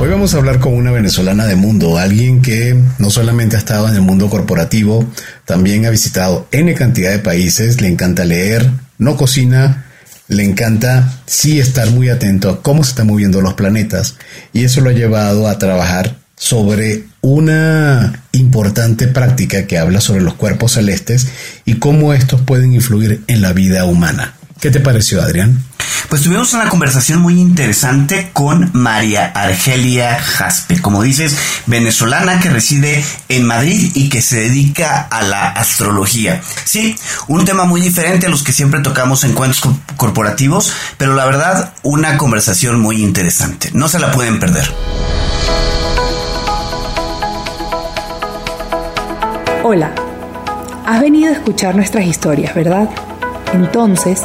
Hoy vamos a hablar con una venezolana de mundo, alguien que no solamente ha estado en el mundo corporativo, también ha visitado N cantidad de países, le encanta leer, no cocina, le encanta sí estar muy atento a cómo se están moviendo los planetas y eso lo ha llevado a trabajar sobre una importante práctica que habla sobre los cuerpos celestes y cómo estos pueden influir en la vida humana. ¿Qué te pareció, Adrián? Pues tuvimos una conversación muy interesante con María Argelia Jaspe, como dices, venezolana que reside en Madrid y que se dedica a la astrología. Sí, un tema muy diferente a los que siempre tocamos en cuentos corporativos, pero la verdad, una conversación muy interesante. No se la pueden perder. Hola, has venido a escuchar nuestras historias, ¿verdad? Entonces,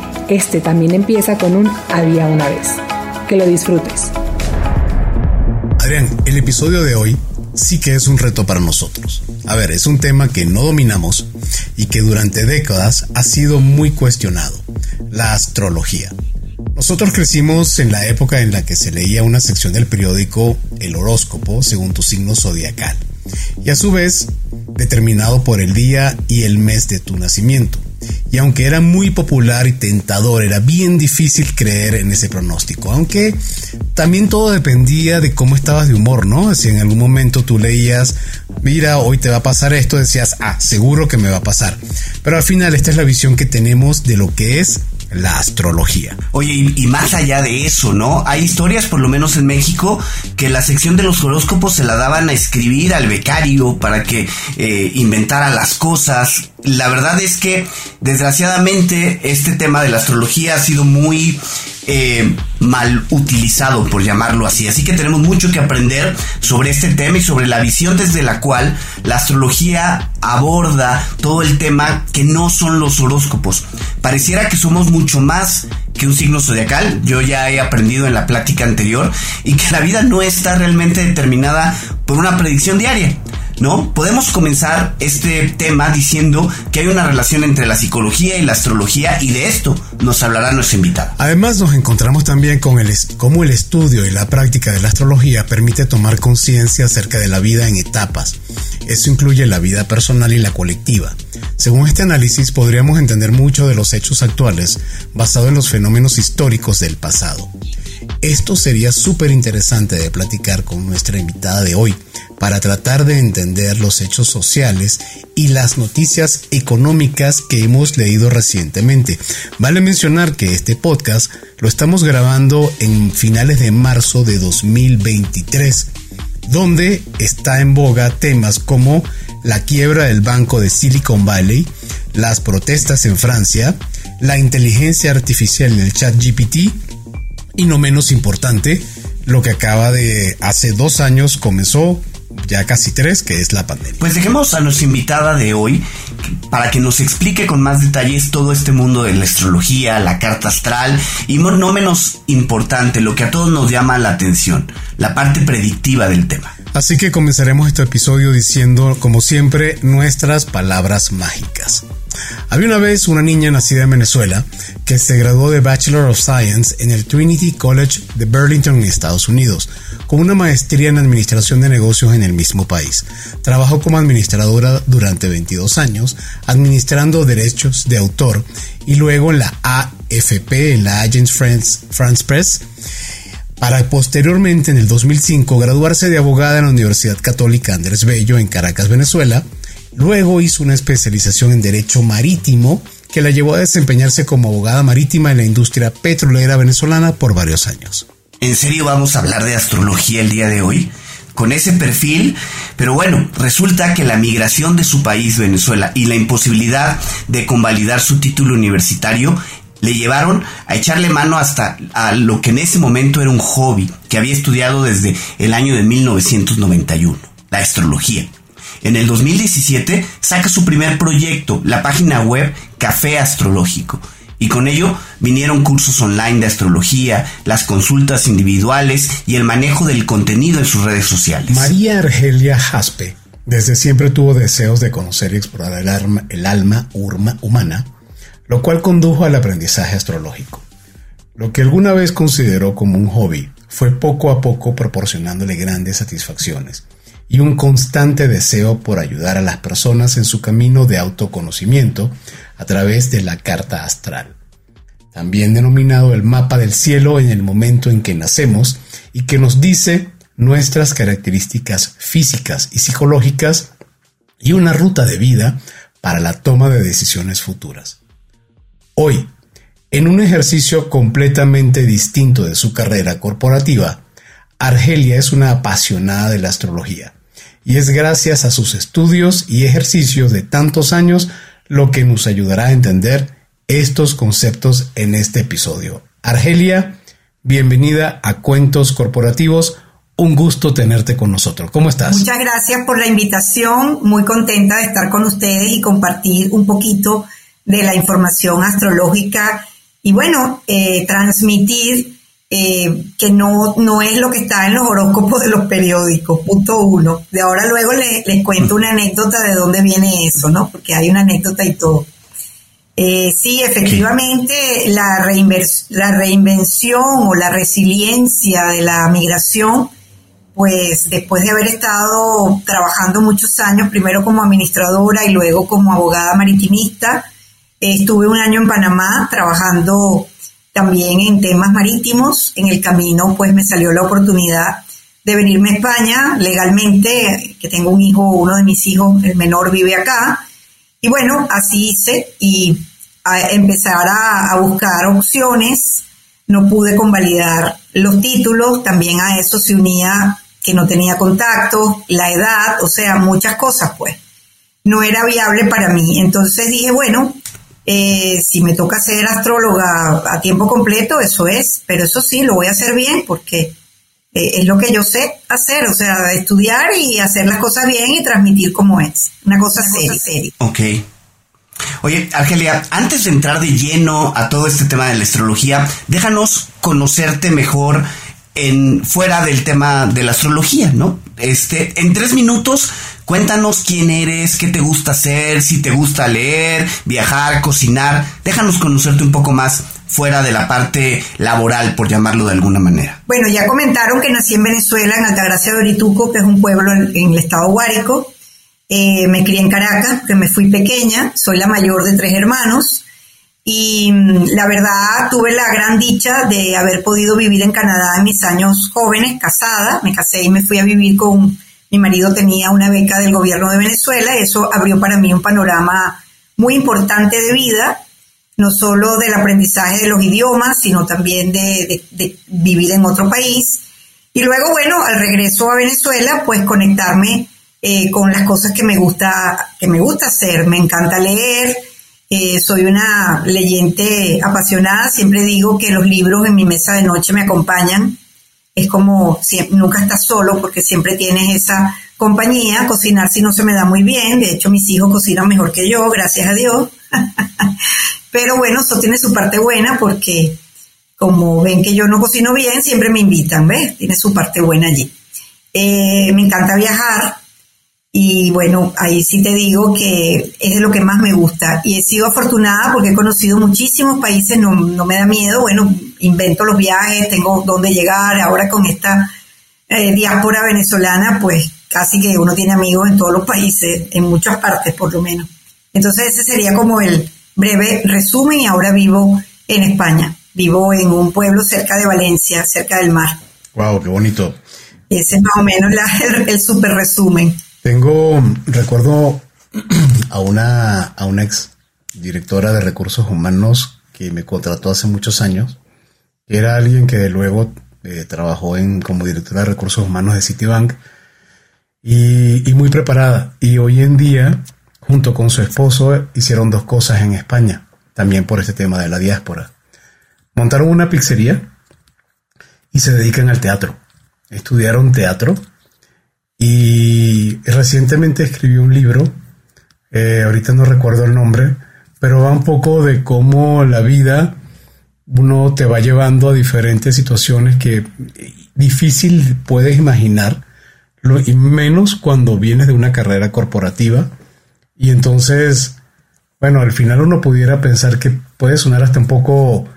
este también empieza con un había una vez. Que lo disfrutes. Adrián, el episodio de hoy sí que es un reto para nosotros. A ver, es un tema que no dominamos y que durante décadas ha sido muy cuestionado, la astrología. Nosotros crecimos en la época en la que se leía una sección del periódico El horóscopo según tu signo zodiacal y a su vez determinado por el día y el mes de tu nacimiento y aunque era muy popular y tentador, era bien difícil creer en ese pronóstico, aunque también todo dependía de cómo estabas de humor, ¿no? Si en algún momento tú leías, mira, hoy te va a pasar esto, decías, ah, seguro que me va a pasar. Pero al final esta es la visión que tenemos de lo que es la astrología. Oye, y, más allá de eso, ¿no? Hay historias, por lo menos en México, que la sección de los horóscopos se la daban a escribir al becario para que eh, inventara las cosas. La verdad es que, desgraciadamente, este tema de la astrología ha sido muy eh, mal utilizado, por llamarlo así. Así que tenemos mucho que aprender sobre este tema y sobre la visión desde la cual la astrología aborda todo el tema que no son los horóscopos. Pareciera que somos mucho más que un signo zodiacal. Yo ya he aprendido en la plática anterior y que la vida no está realmente determinada por una predicción diaria. ¿No? Podemos comenzar este tema diciendo que hay una relación entre la psicología y la astrología y de esto nos hablará nuestro invitado. Además nos encontramos también con el, cómo el estudio y la práctica de la astrología permite tomar conciencia acerca de la vida en etapas. Eso incluye la vida personal y la colectiva. Según este análisis podríamos entender mucho de los hechos actuales basado en los fenómenos históricos del pasado. Esto sería súper interesante de platicar con nuestra invitada de hoy para tratar de entender los hechos sociales y las noticias económicas que hemos leído recientemente. Vale mencionar que este podcast lo estamos grabando en finales de marzo de 2023, donde está en boga temas como la quiebra del banco de Silicon Valley, las protestas en Francia, la inteligencia artificial en el chat GPT, y no menos importante, lo que acaba de hace dos años comenzó, ya casi tres, que es la pandemia. Pues dejemos a nuestra invitada de hoy para que nos explique con más detalles todo este mundo de la astrología, la carta astral y no menos importante, lo que a todos nos llama la atención, la parte predictiva del tema. Así que comenzaremos este episodio diciendo, como siempre, nuestras palabras mágicas. Había una vez una niña nacida en Venezuela que se graduó de Bachelor of Science en el Trinity College de Burlington en Estados Unidos, con una maestría en Administración de Negocios en el mismo país. Trabajó como administradora durante 22 años, administrando derechos de autor y luego en la AFP, en la Agence France, France Press, para posteriormente en el 2005 graduarse de abogada en la Universidad Católica Andrés Bello en Caracas, Venezuela. Luego hizo una especialización en Derecho Marítimo que la llevó a desempeñarse como abogada marítima en la industria petrolera venezolana por varios años. ¿En serio vamos a hablar de astrología el día de hoy? Con ese perfil, pero bueno, resulta que la migración de su país, Venezuela, y la imposibilidad de convalidar su título universitario le llevaron a echarle mano hasta a lo que en ese momento era un hobby que había estudiado desde el año de 1991, la astrología. En el 2017 saca su primer proyecto, la página web Café Astrológico, y con ello vinieron cursos online de astrología, las consultas individuales y el manejo del contenido en sus redes sociales. María Argelia Jaspe desde siempre tuvo deseos de conocer y explorar el alma, humana, lo cual condujo al aprendizaje astrológico. Lo que alguna vez consideró como un hobby fue poco a poco proporcionándole grandes satisfacciones y un constante deseo por ayudar a las personas en su camino de autoconocimiento a través de la carta astral, también denominado el mapa del cielo en el momento en que nacemos y que nos dice nuestras características físicas y psicológicas y una ruta de vida para la toma de decisiones futuras. Hoy, en un ejercicio completamente distinto de su carrera corporativa, Argelia es una apasionada de la astrología y es gracias a sus estudios y ejercicios de tantos años lo que nos ayudará a entender estos conceptos en este episodio. Argelia, bienvenida a Cuentos Corporativos. Un gusto tenerte con nosotros. ¿Cómo estás? Muchas gracias por la invitación. Muy contenta de estar con ustedes y compartir un poquito de la información astrológica y bueno, eh, transmitir eh, que no, no es lo que está en los horóscopos de los periódicos, punto uno. De ahora luego les, cuento una anécdota de dónde viene eso, ¿no? Porque hay una anécdota y todo. Eh, sí, efectivamente, la, la reinvención o la resiliencia de la migración, pues después de haber estado trabajando muchos años, primero como administradora y luego como abogada maritimista, estuve un año en Panamá trabajando también en temas marítimos. En el camino, pues me salió la oportunidad de venirme a España legalmente, que tengo un hijo, uno de mis hijos, el menor vive acá. Y bueno, así hice y a empezar a, a buscar opciones. No pude convalidar los títulos, también a eso se unía que no tenía contacto, la edad, o sea, muchas cosas pues. No era viable para mí. Entonces dije, bueno, eh, si me toca ser astróloga a tiempo completo, eso es, pero eso sí, lo voy a hacer bien porque eh, es lo que yo sé hacer, o sea, estudiar y hacer las cosas bien y transmitir como es. Una cosa seria. Ok. Oye, Argelia, antes de entrar de lleno a todo este tema de la astrología, déjanos conocerte mejor en fuera del tema de la astrología, ¿no? Este, en tres minutos, Cuéntanos quién eres, qué te gusta hacer, si te gusta leer, viajar, cocinar. Déjanos conocerte un poco más fuera de la parte laboral, por llamarlo de alguna manera. Bueno, ya comentaron que nací en Venezuela, en Altagracia de Orituco, que es un pueblo en, el estado Guárico. Eh, me crié en Caracas, que me fui pequeña, soy la mayor de tres hermanos. Y mm, la verdad tuve la gran dicha de haber podido vivir en Canadá en mis años jóvenes, casada. Me casé y me fui a vivir con mi marido tenía una beca del gobierno de Venezuela eso abrió para mí un panorama muy importante de vida, no solo del aprendizaje de los idiomas, sino también de, vivir en otro país. Y luego, bueno, al regreso a Venezuela, pues conectarme eh, con las cosas que me gusta, que me gusta hacer. Me encanta leer, eh, soy una leyente apasionada, siempre digo que los libros en mi mesa de noche me acompañan es como siempre, nunca estás solo porque siempre tienes esa compañía. Cocinar si no se me da muy bien, de hecho mis hijos cocinan mejor que yo, gracias a Dios. Pero bueno, eso tiene su parte buena porque como ven que yo no cocino bien, siempre me invitan, ¿ves? Tiene su parte buena allí. Eh, me encanta viajar, y bueno, ahí sí te digo que es de lo que más me gusta. Y he sido afortunada porque he conocido muchísimos países, no, no me da miedo. Bueno, invento los viajes, tengo dónde llegar. Ahora con esta eh, diáspora venezolana, pues casi que uno tiene amigos en todos los países, en muchas partes por lo menos. Entonces ese sería como el breve resumen y ahora vivo en España. Vivo en un pueblo cerca de Valencia, cerca del mar. Wow, qué bonito. Ese es más o menos el, el super resumen. Tengo, recuerdo a una, a una ex directora de recursos humanos que me contrató hace muchos años, era alguien que luego eh, trabajó en, como directora de recursos humanos de Citibank y, y muy preparada. Y hoy en día, junto con su esposo, hicieron dos cosas en España también por este tema de la diáspora. Montaron una pizzería y se dedican al teatro. Estudiaron teatro y recientemente escribí un libro, eh, ahorita no recuerdo el nombre, pero va un poco de cómo la vida uno te va llevando a diferentes situaciones que difícil puedes imaginar, y menos cuando vienes de una carrera corporativa. Y entonces, bueno, al final uno pudiera pensar que puede sonar hasta un poco,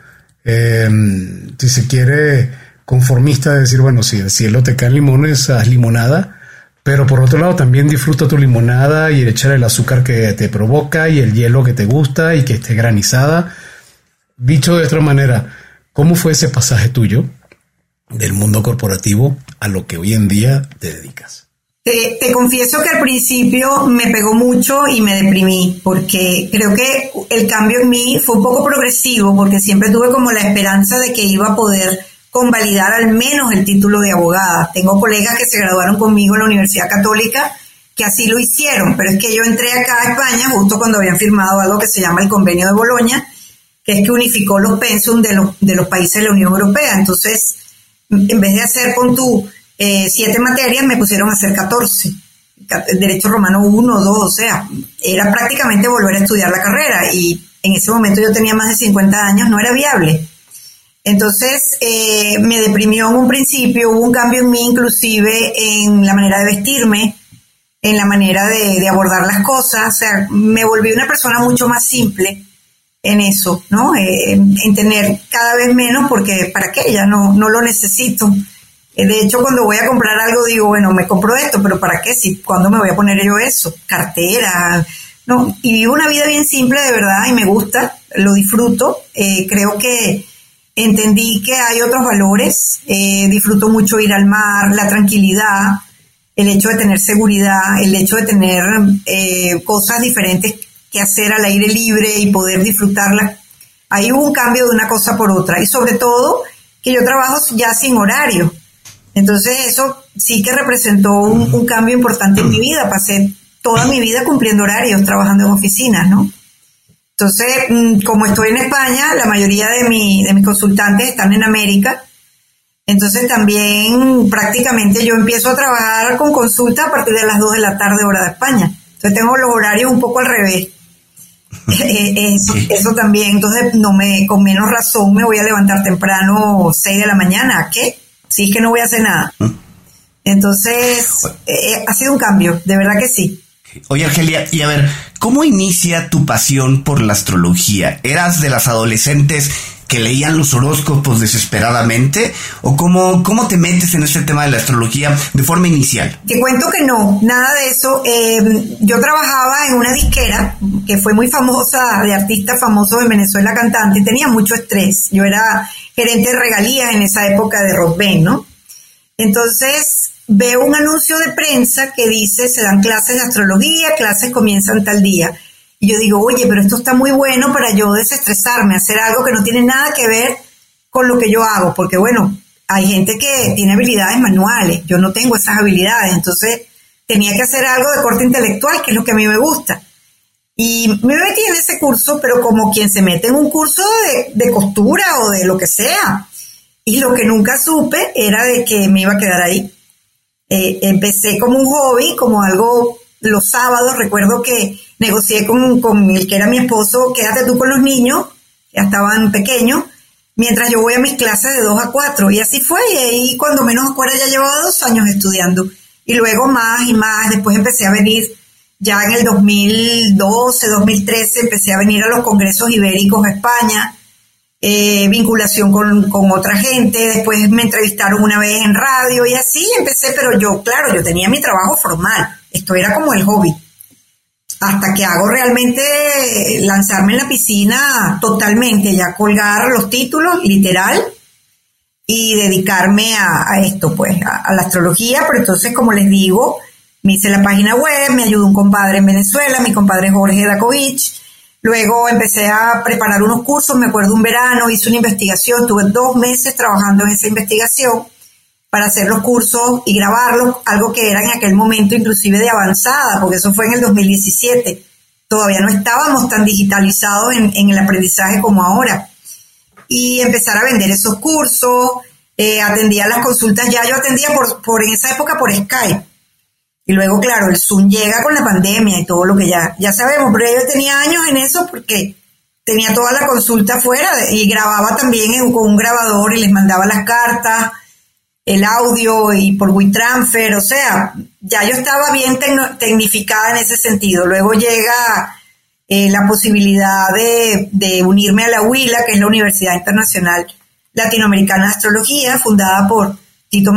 em, si se quiere, conformista de decir, bueno, si el cielo te caen limones, haz limonada. Pero por otro lado también disfruta tu limonada y echar el azúcar que te provoca y el hielo que te gusta y que esté granizada. Dicho de otra manera, ¿cómo fue ese pasaje tuyo del mundo corporativo a lo que hoy en día te dedicas? Te, confieso que al principio me pegó mucho y me deprimí, porque creo que el cambio en mí fue un poco progresivo, porque siempre tuve como la esperanza de que iba a poder convalidar al menos el título de abogada. Tengo colegas que se graduaron conmigo en la Universidad Católica que así lo hicieron, pero es que yo entré acá a España justo cuando habían firmado algo que se llama el Convenio de Boloña, que es que unificó los pensum de los, de los países de la Unión Europea. Entonces, en vez de hacer con tú eh, siete materias, me pusieron a hacer 14. Derecho romano 1, 2, o sea, era prácticamente volver a estudiar la carrera y en ese momento yo tenía más de 50 años, no era viable. Entonces eh, me deprimió en un principio, hubo un cambio en mí inclusive en la manera de vestirme, en la manera de, abordar las cosas, o sea, me volví una persona mucho más simple en eso, ¿no? Eh, en tener cada vez menos porque para qué, ya no, no lo necesito. Eh, de hecho, cuando voy a comprar algo digo, bueno, me compro esto, pero ¿para qué? Si, ¿Cuándo me voy a poner yo eso? Cartera, no. Y vivo una vida bien simple, de verdad, y me gusta, lo disfruto. creo que entendí que hay otros valores, eh, disfruto mucho ir al mar, la tranquilidad, el hecho de tener seguridad, el hecho de tener eh, cosas diferentes que hacer al aire libre y poder disfrutarlas. Ahí hubo un cambio de una cosa por otra y sobre todo que yo trabajo ya sin horario. Entonces eso sí que representó un, un cambio importante en mi vida. Pasé toda mi vida cumpliendo horarios, trabajando en oficinas, ¿no? Entonces, mm, como estoy en España, la mayoría de, mi, de mis consultantes están en América. Entonces también prácticamente yo empiezo a trabajar con consulta a partir de las 2 de la tarde hora de España. Entonces tengo los horarios un poco al revés. Eh, eh, eso, eso, también, entonces no me, con menos razón me voy a levantar temprano 6 de la mañana. ¿Qué? Si es que no voy a hacer nada. ¿Mm? Entonces, eh, ha sido un cambio, de verdad que sí. Oye, Argelia, y a ver, ¿cómo inicia tu pasión por la astrología? ¿Eras de las adolescentes que leían los horóscopos desesperadamente? ¿O cómo, cómo te metes en este tema de la astrología de forma inicial? Te cuento que no, nada de eso. Em, yo trabajaba en una disquera que fue muy famosa, de artistas famosos en Venezuela, cantante, y tenía mucho estrés. Yo era gerente de regalías en esa época de Rock ¿no? Entonces, veo un anuncio de prensa que dice se dan clases de astrología, clases comienzan tal día. Y yo digo, oye, pero esto está muy bueno para yo desestresarme, hacer algo que no tiene nada que ver con lo que yo hago, porque bueno, hay gente que tiene habilidades manuales, yo no tengo esas habilidades, entonces tenía que hacer algo de corte intelectual, que es lo que a mí me gusta. Y me metí en ese curso, pero como quien se mete en un curso de, de costura o de lo que sea. Y lo que nunca supe era de que me iba a quedar ahí. Eh, empecé como un hobby, como algo los sábados, recuerdo que negocié con, con el que era mi esposo, quédate tú con los niños, ya estaban pequeños, mientras yo voy a mis clases de 2 a 4. Y así fue, y ahí cuando menos acuerdo ya llevaba dos años estudiando. Y luego más y más, después empecé a venir, ya en el 2012, 2013, empecé a venir a los congresos ibéricos a España, eh, vinculación con, con, otra gente, después me entrevistaron una vez en radio y así empecé, pero yo, claro, yo tenía mi trabajo formal, esto era como el hobby, hasta que hago realmente lanzarme en la piscina totalmente, ya colgar los títulos, literal, y dedicarme a, esto, pues, a, la astrología, pero entonces, como les digo, me hice la página web, me ayudó un compadre en Venezuela, mi compadre Jorge Dakovich, Luego empecé a preparar unos cursos, me acuerdo un verano, hice una investigación, tuve dos meses trabajando en esa investigación para hacer los cursos y grabarlos, algo que era en aquel momento inclusive de avanzada, porque eso fue en el 2017. todavía no estábamos tan digitalizados en, el aprendizaje como ahora. Y empezar a vender esos cursos, eh, atendía las consultas, ya yo atendía por, por en esa época por Skype. Y luego, claro, el Zoom llega con la pandemia y todo lo que ya, ya sabemos, pero yo tenía años en eso porque tenía toda la consulta afuera y grababa también con un grabador y les mandaba las cartas, el audio y por WeTransfer, o sea, ya yo estaba bien tecnificada en ese sentido. Luego llega eh, la posibilidad de, unirme a la UILA, que es la Universidad Internacional Latinoamericana de Astrología, fundada por Tito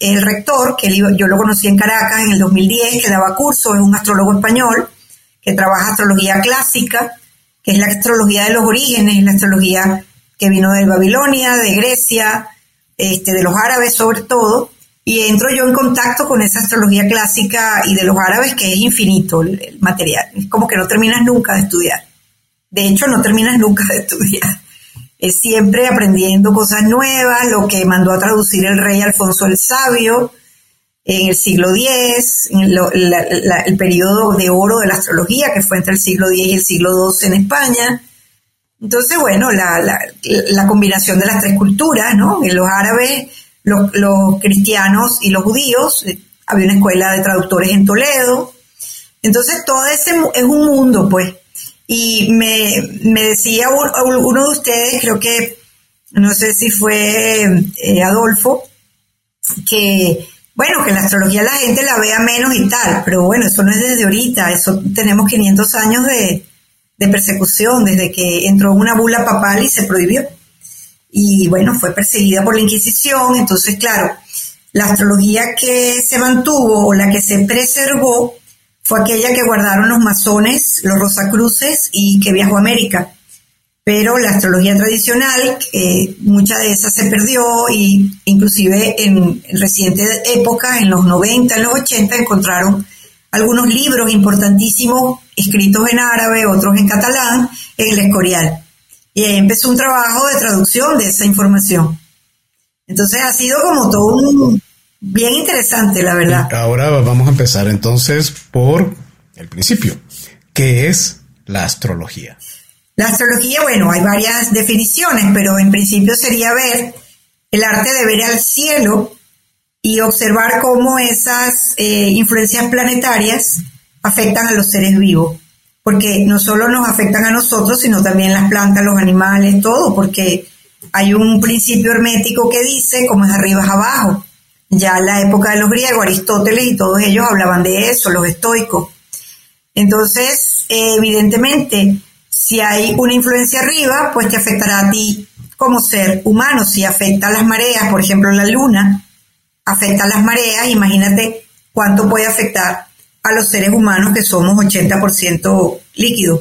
el rector, que yo lo conocí en Caracas en el 2010, que daba cursos, es un astrólogo español, que trabaja astrología clásica, que es la astrología de los orígenes, la astrología que vino de Babilonia, de Grecia, este, de los árabes sobre todo, y entro yo en contacto con esa astrología clásica y de los árabes que es infinito el, material, es como que no terminas nunca de estudiar. De hecho, no terminas nunca de estudiar. Es siempre aprendiendo cosas nuevas, lo que mandó a traducir el rey Alfonso el Sabio en el siglo X, el periodo de oro de la astrología, que fue entre el siglo X y el siglo XII en España. Entonces, bueno, la, combinación de las tres culturas, ¿no? En los árabes, los, cristianos y los judíos, eh, había una escuela de traductores en Toledo. Entonces, todo ese es un mundo, pues. Y me, decía uno de ustedes, creo que, no sé si fue eh, Adolfo, que, bueno, que la astrología la gente la vea menos y tal, pero bueno, eso no es desde ahorita, eso tenemos 500 años de, de persecución desde que entró una bula papal y se prohibió. Y bueno, fue perseguida por la Inquisición, entonces claro, la astrología que se mantuvo o la que se preservó fue aquella que guardaron los masones, los rosacruces y que viajó a América. Pero la astrología tradicional, eh, mucha de esa se perdió y inclusive en recientes épocas, en los 90, en los 80, encontraron algunos libros importantísimos escritos en árabe, otros en catalán, en el Escorial. Y ahí empezó un trabajo de traducción de esa información. Entonces ha sido como todo un bien interesante, la verdad. Ahora vamos a empezar entonces por el principio. ¿Qué es la astrología? La astrología, bueno, hay varias definiciones, pero en principio sería ver el arte de ver al cielo y observar cómo esas eh, influencias planetarias afectan a los seres vivos, porque no solo nos afectan a nosotros, sino también las plantas, los animales, todo, porque hay un principio hermético que dice, como es arriba es abajo. Ya en la época de los griegos, Aristóteles y todos ellos hablaban de eso, los estoicos. Entonces, evidentemente, si hay una influencia arriba, pues te afectará a ti como ser humano. Si afecta a las mareas, por ejemplo, la luna, afecta a las mareas, imagínate cuánto puede afectar a los seres humanos que somos 80% líquidos,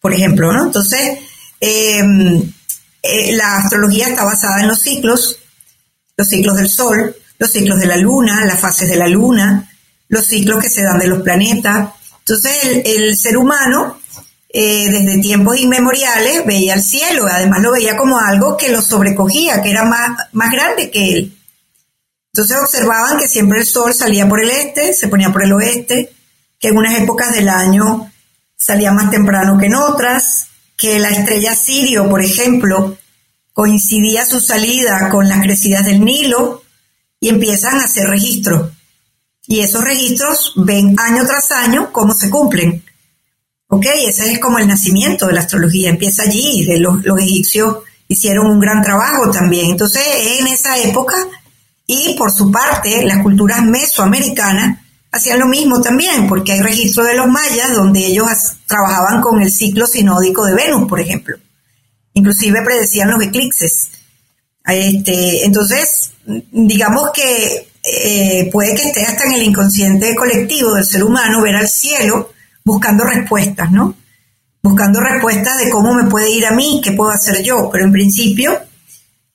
por ejemplo, ¿no? Entonces, em, eh, la astrología está basada en los ciclos, los ciclos del Sol, los ciclos de la Luna, las fases de la Luna, los ciclos que se dan de los planetas. Entonces, el, ser humano, eh, desde tiempos inmemoriales, veía el cielo, además lo veía como algo que lo sobrecogía, que era más, más grande que él. Entonces observaban que siempre el sol salía por el este, se ponía por el oeste, que en unas épocas del año salía más temprano que en otras, que la estrella Sirio, por ejemplo, coincidía su salida con las crecidas del Nilo y empiezan a hacer registros. Y esos registros ven año tras año cómo se cumplen. ¿Ok? Ese es como el nacimiento de la astrología, empieza allí, los, los egipcios hicieron un gran trabajo también. Entonces, en esa época y por su parte, las culturas mesoamericanas hacían lo mismo también, porque hay registro de los mayas donde ellos trabajaban con el ciclo sinódico de Venus, por ejemplo. Inclusive predecían los eclipses. Este, entonces, digamos que eh, puede que esté hasta en el inconsciente colectivo del ser humano ver al cielo buscando respuestas, ¿no? Buscando respuestas de cómo me puede ir a mí, qué puedo hacer yo, pero en principio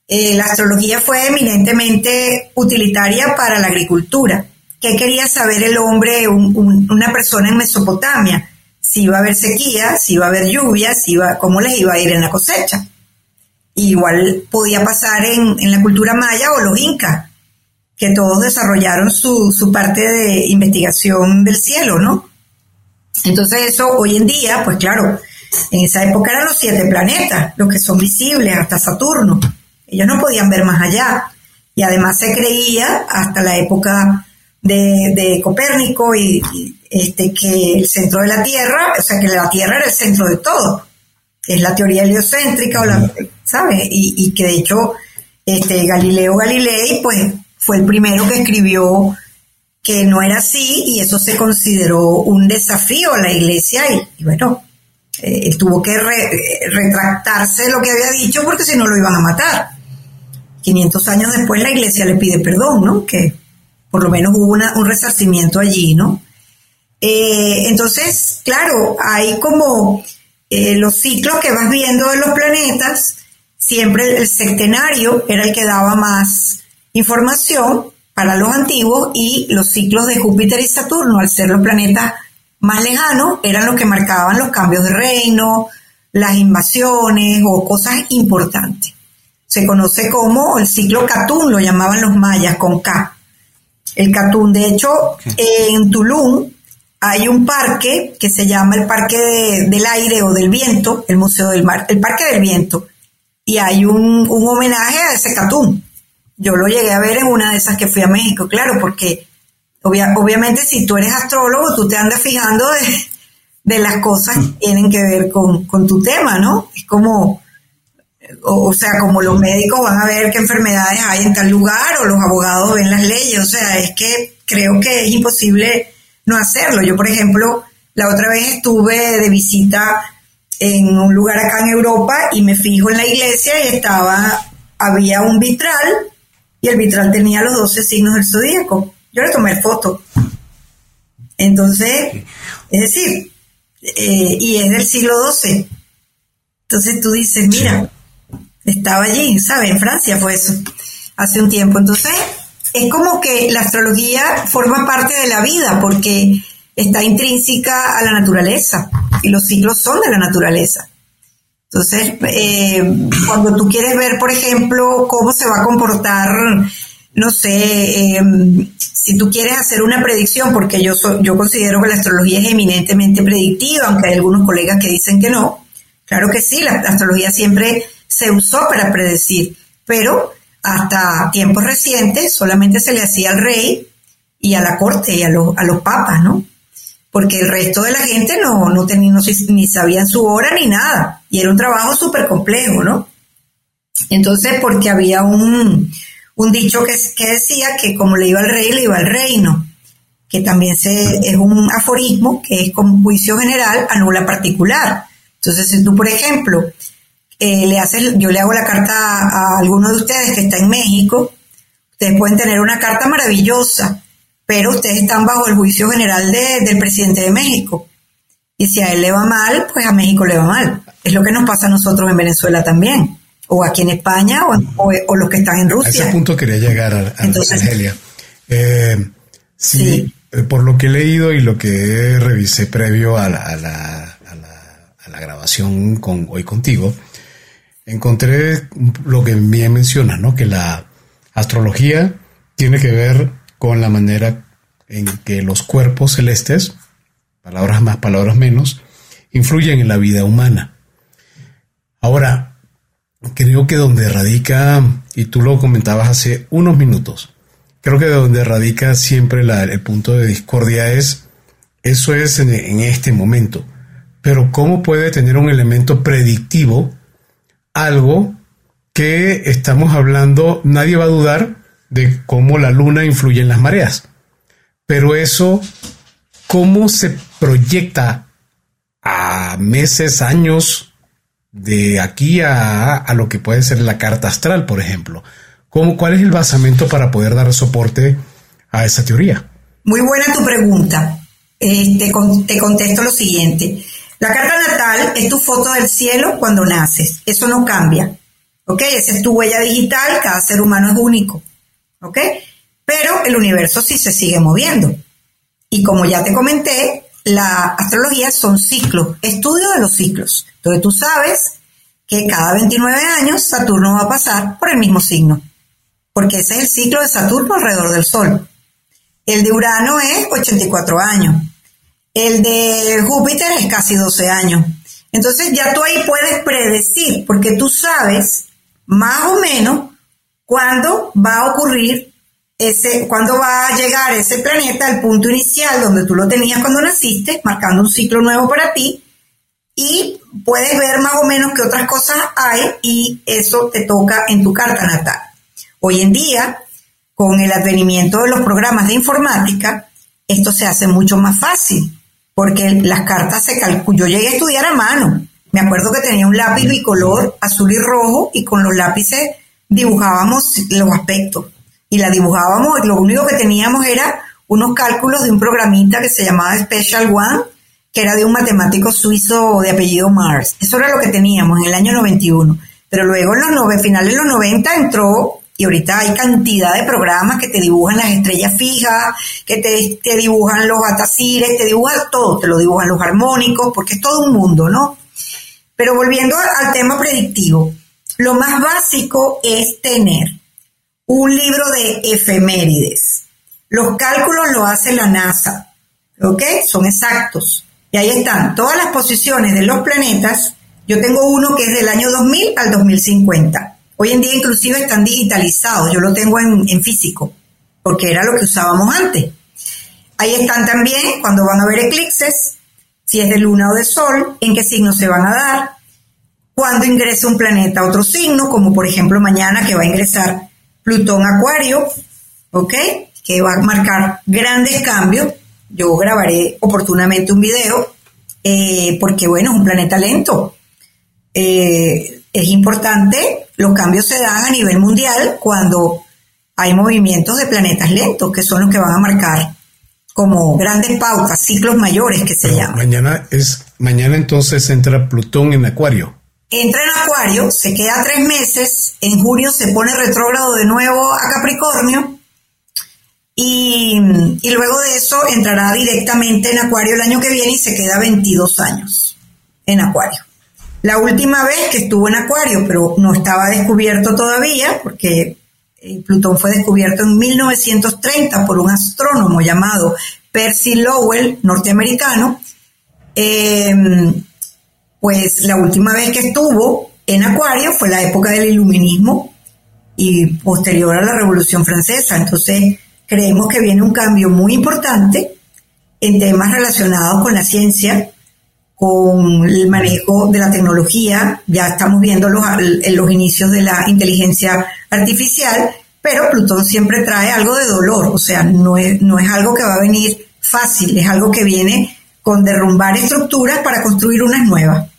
eh, la astrología fue eminentemente utilitaria para la agricultura. ¿Qué quería saber el hombre, una persona en Mesopotamia? Si iba a haber sequía, si iba a haber lluvia, si iba, cómo les iba a ir en la cosecha. Igual podía pasar en, la cultura maya o los incas, que todos desarrollaron su, su parte de investigación del cielo, ¿no? Entonces eso hoy en día, pues claro, en esa época eran los siete planetas, los que son visibles, hasta Saturno. Ellos no podían ver más allá. Y además se creía, hasta la época de, Copérnico, y, este, que el centro de la Tierra, o sea, que la Tierra era el centro de todo. Es la teoría heliocéntrica, o la, ¿sabes? Y, que de hecho, este, Galileo Galilei, pues, fue el primero que escribió que no era así y eso se consideró un desafío a la iglesia y, bueno, eh, él tuvo que retractarse de lo que había dicho porque si no lo iban a matar. 500 años después la iglesia le pide perdón, ¿no? Que por lo menos hubo un resarcimiento allí, ¿no? Eh, entonces, claro, hay como eh, los ciclos que vas viendo de los planetas, siempre el sectenario era el que daba más información para los antiguos y los ciclos de Júpiter y Saturno, al ser los planetas más lejanos, eran los que marcaban los cambios de reino, las invasiones o cosas importantes. Se conoce como el ciclo Catún, lo llamaban los mayas con K. El Catún, de hecho, en Tulum hay un parque que se llama el Parque del Aire o del Viento, el Museo del Mar, el Parque del Viento, y hay un, homenaje a ese Catún yo lo llegué a ver en una de esas que fui a México, claro, porque obviamente si tú eres astrólogo, tú te andas fijando de, las cosas que tienen que ver con, tu tema, ¿no? Es como, o, sea, como los médicos van a ver qué enfermedades hay en tal lugar o los abogados ven las leyes, o sea, es que creo que es imposible no hacerlo. Yo, por ejemplo, la otra vez estuve de visita en un lugar acá en Europa y me fijo en la iglesia y estaba, había un vitral y el vitral tenía los 12 signos del zodíaco. Yo le tomé foto. Entonces, es decir, eh, y es del siglo XII. Entonces tú dices, mira, estaba allí, ¿sabes? En Francia fue eso, hace un tiempo. Entonces, es como que la astrología forma parte de la vida porque está intrínseca a la naturaleza y los siglos son de la naturaleza. Entonces, eh, cuando tú quieres ver, por ejemplo, cómo se va a comportar, no sé, em, si tú quieres hacer una predicción, porque yo, yo considero que la astrología es eminentemente predictiva, aunque hay algunos colegas que dicen que no. Claro que sí, la, astrología siempre se usó para predecir, pero hasta tiempos recientes solamente se le hacía al rey y a la corte y a los, a los papas, ¿no? porque el resto de la gente no, no, tenía, ni sabían su hora ni nada. Y era un trabajo súper complejo, ¿no? Entonces, porque había un, un dicho que, que, decía que como le iba al rey, le iba al reino, que también se, es un aforismo que es como juicio general anula particular. Entonces, si tú, por ejemplo, eh, le haces, yo le hago la carta a alguno de ustedes que está en México, ustedes pueden tener una carta maravillosa, pero ustedes están bajo el juicio general del presidente de México. Y si a él le va mal, pues a México le va mal. Es lo que nos pasa a nosotros en Venezuela también, o aquí en España, o, los que están en Rusia. A ese punto quería llegar, a, Entonces, Argelia. Eh, sí, eh, por lo que he leído y lo que revisé previo a la, a la, a la grabación con, hoy contigo, encontré lo que bien mencionas, ¿no? Que la astrología tiene que ver con la manera en que los cuerpos celestes, palabras más, palabras menos, influyen en la vida humana. Ahora, creo que donde radica, y tú lo comentabas hace unos minutos, creo que donde radica siempre el punto de discordia es, eso es en este momento, pero ¿cómo puede tener un elemento predictivo algo que estamos hablando, nadie va a dudar de cómo la luna influye en las mareas. Pero eso, ¿cómo se proyecta a meses, años de aquí a, lo que puede ser la carta astral, por ejemplo? ¿Cómo, ¿Cuál es el basamento para poder dar soporte a esa teoría? Muy buena tu pregunta. Eh, te, te contesto lo siguiente. La carta natal es tu foto del cielo cuando naces. Eso no cambia. ¿Ok? Esa es tu huella digital. Cada ser humano es único. ¿ok? Pero el universo sí se sigue moviendo. Y como ya te comenté, la astrología son ciclos, estudio de los ciclos. Entonces tú sabes que cada 29 años Saturno va a pasar por el mismo signo, porque ese es el ciclo de Saturno alrededor del Sol. El de Urano es 84 años. El de Júpiter es casi 12 años. Entonces ya tú ahí puedes predecir, porque tú sabes más o menos cuándo va a ocurrir ese, cuándo va a llegar ese planeta al punto inicial donde tú lo tenías cuando naciste, marcando un ciclo nuevo para ti, y puedes ver más o menos qué otras cosas hay y eso te toca en tu carta natal. Hoy en día, con el advenimiento de los programas de informática, esto se hace mucho más fácil, porque las cartas se calculan. Yo llegué a estudiar a mano. Me acuerdo que tenía un lápiz bicolor azul y rojo y con los lápices dibujábamos los aspectos. Y la dibujábamos, y lo único que teníamos era unos cálculos de un programita que se llamaba Special One, que era de un matemático suizo de apellido Mars. Eso era lo que teníamos en el año 91. Pero luego en los nove, finales de los 90 entró, y ahorita hay cantidad de programas que te dibujan las estrellas fijas, que te, te dibujan los atacires, te dibujan todo, te lo dibujan los armónicos, porque es todo un mundo, ¿no? Pero volviendo al tema predictivo, lo más básico es tener un libro de efemérides. Los cálculos lo hace la NASA, ¿ok? Son exactos. Y ahí están todas las posiciones de los planetas. Yo tengo uno que es del año 2000 al 2050. Hoy en día inclusive están digitalizados. Yo lo tengo en, físico, porque era lo que usábamos antes. Ahí están también cuando van a haber eclipses, si es de luna o de sol, en qué signos se van a dar, cuando ingresa un planeta a otro signo, como por ejemplo mañana que va a ingresar Plutón Acuario, ¿ok? Que va a marcar grandes cambios yo grabaré oportunamente un video eh, porque, bueno, es un planeta lento. Eh, es importante, los cambios se dan a nivel mundial cuando hay movimientos de planetas lentos, que son los que van a marcar como grandes pautas, ciclos mayores que se llaman. Mañana es, mañana entonces entra Plutón en Acuario. Entra en Acuario, se queda tres meses, en julio se pone retrógrado de nuevo a Capricornio y, luego de eso entrará directamente en Acuario el año que viene y se queda 22 años en Acuario. La última vez que estuvo en Acuario, pero no estaba descubierto todavía, porque eh, Plutón fue descubierto en 1930 por un astrónomo llamado Percy Lowell, norteamericano, em, pues la última vez que estuvo en Acuario fue la época del iluminismo y posterior a la Revolución Francesa. Entonces, creemos que viene un cambio muy importante en temas relacionados con la ciencia, con el manejo de la tecnología, ya estamos viendo los, los inicios de la inteligencia artificial, pero Plutón siempre trae algo de dolor, o sea, no es, no es algo que va a venir fácil, es algo que viene con derrumbar estructuras para construir unas nuevas.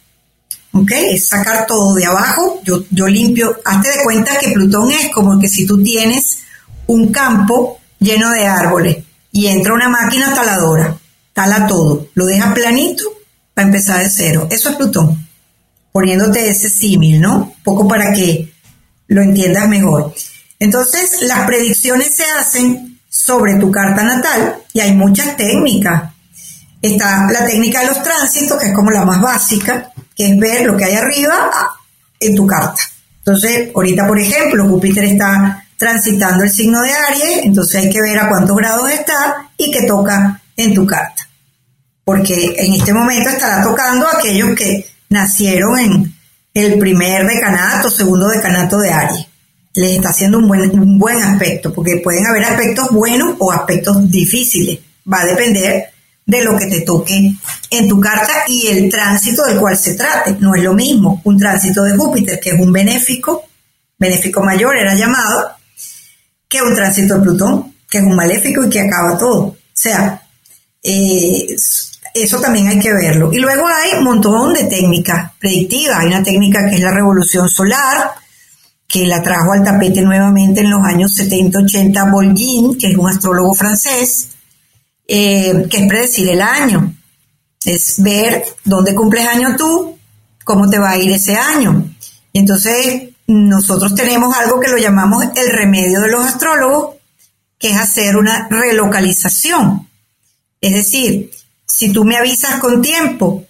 ¿Ok? Es sacar todo de abajo, yo, yo limpio, hazte de cuenta que Plutón es como que si tú tienes un campo lleno de árboles y entra una máquina taladora, tala todo, lo deja planito empezar de cero. Eso es Plutón, poniéndote ese símil, ¿no? poco para que lo entiendas mejor. Entonces, las predicciones se hacen sobre tu carta natal y hay muchas técnicas. Está la técnica de los tránsitos, que es como la más básica, que es ver lo que hay arriba en tu carta. Entonces, ahorita, por ejemplo, Júpiter está transitando el signo de Aries, entonces hay que ver a cuántos grados está y qué toca en tu carta. Porque en este momento estará tocando a aquellos que nacieron en el primer decanato, segundo decanato de Aries. Les está haciendo un buen, un buen aspecto, porque pueden haber aspectos buenos o aspectos difíciles. Va a depender de lo que te toque en tu carta y el tránsito del cual se trate. No es lo mismo un tránsito de Júpiter, que es un benéfico, benéfico mayor era llamado, que un tránsito de Plutón, que es un maléfico y que acaba todo. O sea, eh, eso también hay que verlo. Y luego hay un montón de técnicas predictivas. Hay una técnica que es la revolución solar, que la trajo al tapete nuevamente en los años 70-80 Bolguin, que es un astrólogo francés, eh, que es predecir el año. Es ver dónde cumples año tú, cómo te va a ir ese año. Entonces nosotros tenemos algo que lo llamamos el remedio de los astrólogos, que es hacer una relocalización. Es decir, si tú me avisas con tiempo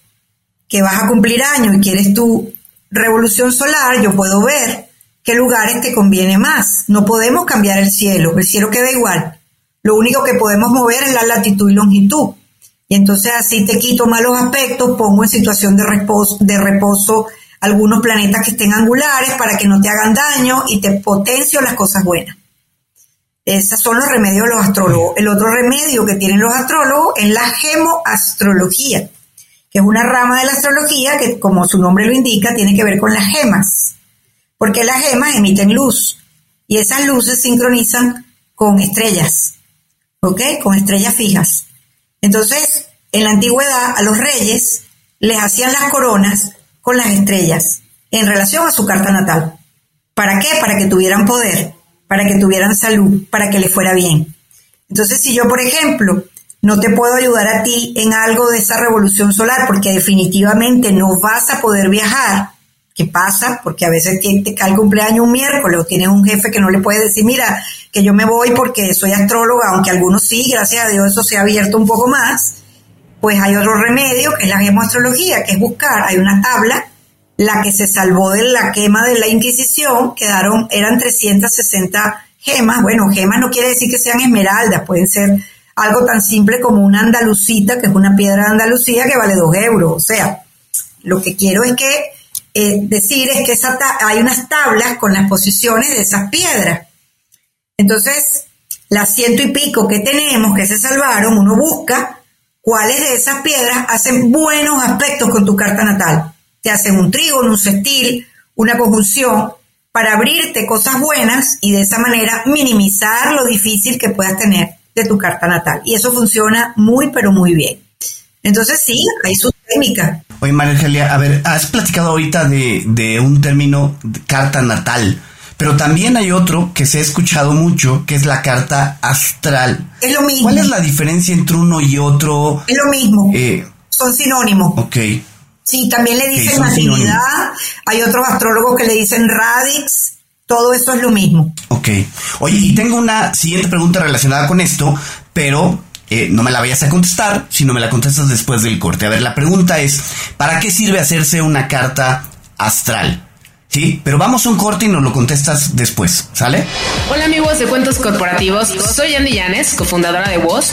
que vas a cumplir año y quieres tu revolución solar, yo puedo ver qué lugares te conviene más. No podemos cambiar el cielo, el cielo queda igual. Lo único que podemos mover es la latitud y longitud. Y entonces así te quito malos aspectos, pongo en situación de reposo algunos planetas que estén angulares para que no te hagan daño y te potencio las cosas buenas. Esos son los remedios de los astrólogos. El otro remedio que tienen los astrólogos es la gemoastrología, que es una rama de la astrología que, como su nombre lo indica, tiene que ver con las gemas, porque las gemas emiten luz y esas luces sincronizan con estrellas, ¿ok? Con estrellas fijas. Entonces, en la antigüedad, a los reyes les hacían las coronas con las estrellas en relación a su carta natal. ¿Para qué? Para que tuvieran poder, para que tuvieran salud, para que les fuera bien. Entonces, si yo, por ejemplo, no te puedo ayudar a ti en algo de esa revolución solar porque definitivamente no vas a poder viajar, ¿qué pasa? Porque a veces te cae el cumpleaños un miércoles o tienes un jefe que no le puede decir, mira, que yo me voy porque soy astróloga, aunque algunos sí, gracias a Dios eso se ha abierto un poco más pues hay otro remedio que es la gemoastrología, que es buscar, hay una tabla, la que se salvó de la quema de la Inquisición, quedaron, eran 360 gemas, bueno, gemas no quiere decir que sean esmeraldas, pueden ser algo tan simple como una andalucita, que es una piedra de Andalucía que vale 2 euros, o sea, lo que quiero es que eh, decir es que esa hay unas tablas con las posiciones de esas piedras. Entonces, las ciento y pico que tenemos que se salvaron, uno busca cuáles de esas piedras hacen buenos aspectos con tu carta natal. Te hacen un trígono, un sextil, una conjunción, para abrirte cosas buenas y de esa manera minimizar lo difícil que puedas tener de tu carta natal. Y eso funciona muy, pero muy bien. Entonces sí, hay su técnica. Oye, María Angelia, a ver, has platicado ahorita de, de un término carta natal. Pero también hay otro que se ha escuchado mucho, que es la carta astral. Es lo mismo. ¿Cuál es la diferencia entre uno y otro? Es lo mismo. Eh, son sinónimos. Ok. Sí, también le dicen okay, Hay otros astrólogos que le dicen radix. Todo eso es lo mismo. Ok. Oye, y tengo una siguiente pregunta relacionada con esto, pero eh, no me la vayas a contestar, sino me la contestas después del corte. A ver, la pregunta es, ¿para qué sirve hacerse una carta astral? Sí, pero vamos a un corte y nos lo contestas después, ¿sale? Hola amigos de Cuentos Corporativos, soy Andy Llanes, cofundadora de Voz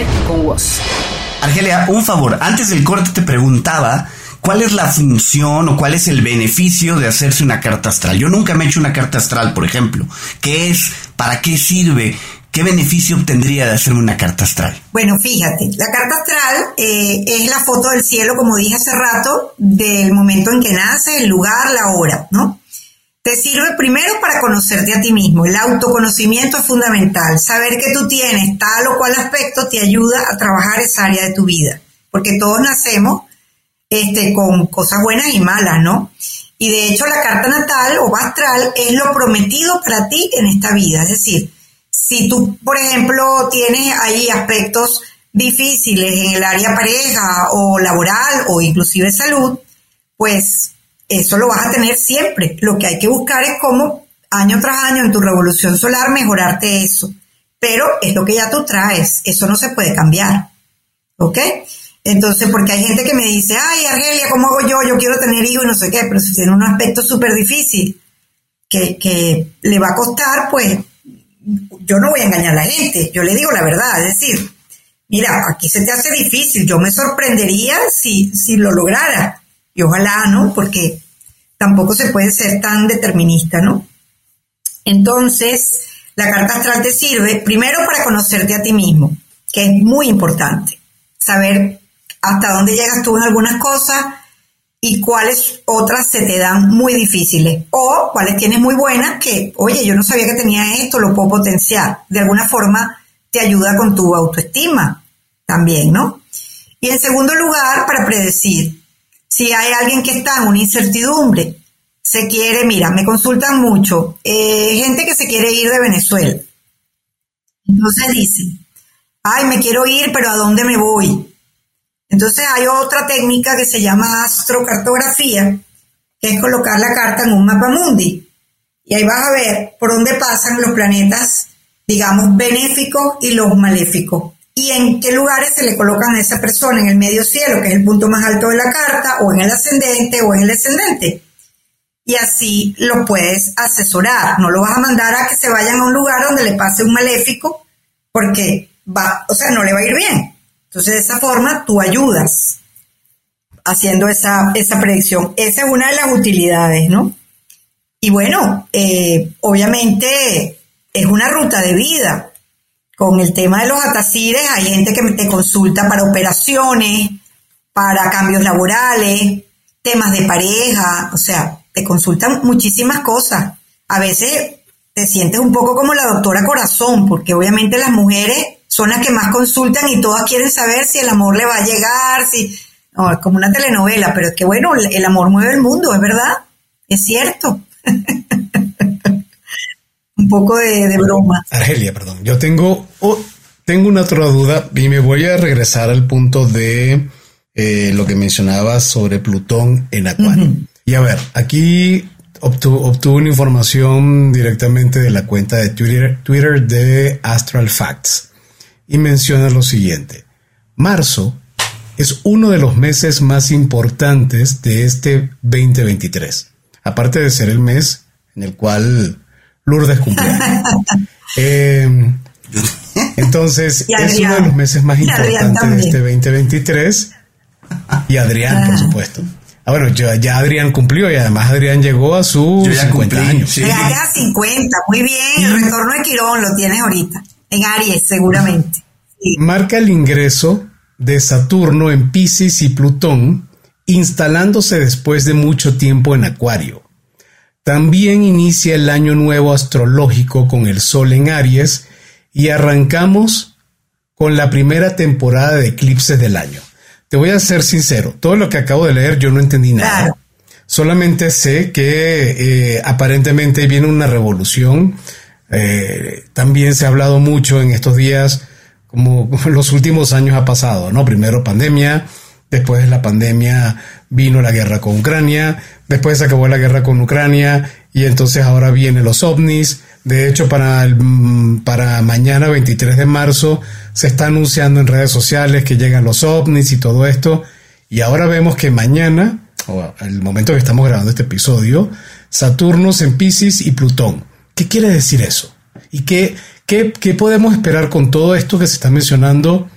con vos. Argelia, un favor, antes del corte te preguntaba cuál es la función o cuál es el beneficio de hacerse una carta astral. Yo nunca me he hecho una carta astral, por ejemplo. ¿Qué es? ¿Para qué sirve? ¿Qué beneficio obtendría de hacerme una carta astral? Bueno, fíjate, la carta astral eh, es la foto del cielo, como dije hace rato, del momento en que nace, el lugar, la hora, ¿no? Te sirve primero para conocerte a ti mismo. El autoconocimiento es fundamental. Saber que tú tienes tal o cual aspecto te ayuda a trabajar esa área de tu vida. Porque todos nacemos este, con cosas buenas y malas, ¿no? Y de hecho la carta natal o astral es lo prometido para ti en esta vida. Es decir, si tú, por ejemplo, tienes ahí aspectos difíciles en el área pareja o laboral o inclusive salud, pues eso lo vas a tener siempre. Lo que hay que buscar es cómo año tras año en tu revolución solar mejorarte eso. Pero es lo que ya tú traes, eso no se puede cambiar. ¿Ok? Entonces, porque hay gente que me dice, ay, Argelia, ¿cómo hago yo? Yo quiero tener hijos y no sé qué, pero si tiene un aspecto súper difícil que, que le va a costar, pues yo no voy a engañar a la gente, yo le digo la verdad, es decir, mira, aquí se te hace difícil, yo me sorprendería si, si lo lograra, ojalá, ¿no? Porque tampoco se puede ser tan determinista, ¿no? Entonces, la carta astral te sirve primero para conocerte a ti mismo, que es muy importante. Saber hasta dónde llegas tú en algunas cosas y cuáles otras se te dan muy difíciles o cuáles tienes muy buenas que, oye, yo no sabía que tenía esto, lo puedo potenciar. De alguna forma te ayuda con tu autoestima también, ¿no? Y en segundo lugar, para predecir si hay alguien que está en una incertidumbre, se quiere, mira, me consultan mucho, eh, gente que se quiere ir de Venezuela. Entonces dicen, ay, me quiero ir, pero ¿a dónde me voy? Entonces hay otra técnica que se llama astrocartografía, que es colocar la carta en un mapa mundi. Y ahí vas a ver por dónde pasan los planetas, digamos, benéficos y los maléficos. Y en qué lugares se le colocan a esa persona, en el medio cielo, que es el punto más alto de la carta, o en el ascendente o en el descendente. Y así lo puedes asesorar. No lo vas a mandar a que se vayan a un lugar donde le pase un maléfico, porque va, o sea, no le va a ir bien. Entonces, de esa forma, tú ayudas haciendo esa, esa predicción. Esa es una de las utilidades, ¿no? Y bueno, eh, obviamente es una ruta de vida. Con el tema de los atacires, hay gente que te consulta para operaciones, para cambios laborales, temas de pareja, o sea, te consultan muchísimas cosas. A veces te sientes un poco como la doctora corazón, porque obviamente las mujeres son las que más consultan y todas quieren saber si el amor le va a llegar, si... No, es como una telenovela, pero es que bueno, el amor mueve el mundo, es verdad, es cierto. un poco de, broma. Argelia, perdón, yo tengo, tengo una otra duda y me voy a regresar al punto de eh, lo que mencionabas sobre Plutón en Acuario. Y a ver, aquí obtuve, una información directamente de la cuenta de Twitter, Twitter de Astral Facts y menciona lo siguiente. Marzo es uno de los meses más importantes de este 2023, aparte de ser el mes en el cual Lourdes cumplió. Eh, entonces, es uno de los meses más importantes de este 2023 y Adrián, por ah. supuesto. Ah, bueno, ya, Adrián cumplió y además Adrián llegó a sus 50 años. Sí. Ya 50, muy bien. El retorno de Quirón lo tienes ahorita. En Aries, seguramente. Marca el ingreso de Saturno en Pisces y Plutón, instalándose después de mucho tiempo en Acuario. También inicia el año nuevo astrológico con el Sol en Aries y arrancamos con la primera temporada de eclipses del año. Te voy a ser sincero, todo lo que acabo de leer yo no entendí nada. Solamente sé que eh, aparentemente viene una revolución. Eh, también se ha hablado mucho en estos días, como los últimos años ha pasado, ¿no? Primero pandemia, después de la pandemia vino la guerra con Ucrania, después se acabó la guerra con Ucrania y entonces ahora vienen los ovnis. De hecho, para, mm, para mañana 23 de marzo se está anunciando en redes sociales que llegan los ovnis y todo esto. Y ahora vemos que mañana, o el momento que estamos grabando este episodio, Saturno en Pisces y Plutón. ¿Qué quiere decir eso? ¿Y qué, qué, qué podemos esperar con todo esto que se está mencionando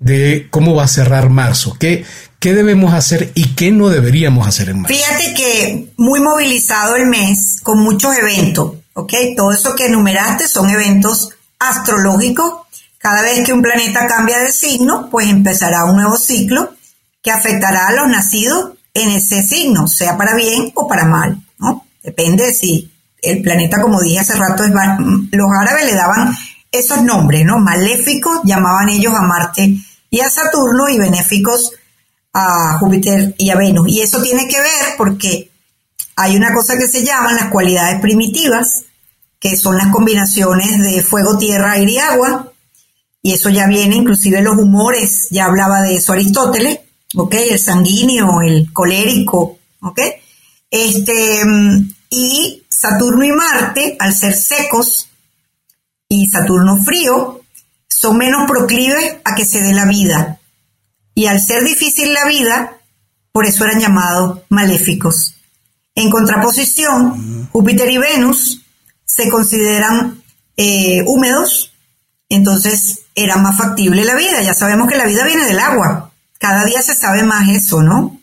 de cómo va a cerrar marzo? ¿Qué, ¿Qué debemos hacer y qué no deberíamos hacer en marzo? Fíjate que muy movilizado el mes con muchos eventos, ¿ok? Todo eso que enumeraste son eventos astrológicos cada vez que un planeta cambia de signo, pues empezará un nuevo ciclo que afectará a los nacidos en ese signo, sea para bien o para mal, ¿no? Depende si el planeta, como dije hace rato, los árabes le daban esos nombres, ¿no? Maléficos llamaban ellos a Marte y a Saturno y benéficos a Júpiter y a Venus. Y eso tiene que ver porque hay una cosa que se llaman las cualidades primitivas, que son las combinaciones de fuego, tierra, aire y agua, y eso ya viene inclusive los humores, ya hablaba de eso Aristóteles, ¿ok? El sanguíneo, el colérico, ¿ok? Este, y Saturno y Marte, al ser secos y Saturno frío, son menos proclives a que se dé la vida. Y al ser difícil la vida, por eso eran llamados maléficos. En contraposición, Júpiter y Venus se consideran eh, húmedos, entonces era más factible la vida. Ya sabemos que la vida viene del agua. Cada día se sabe más eso, ¿no?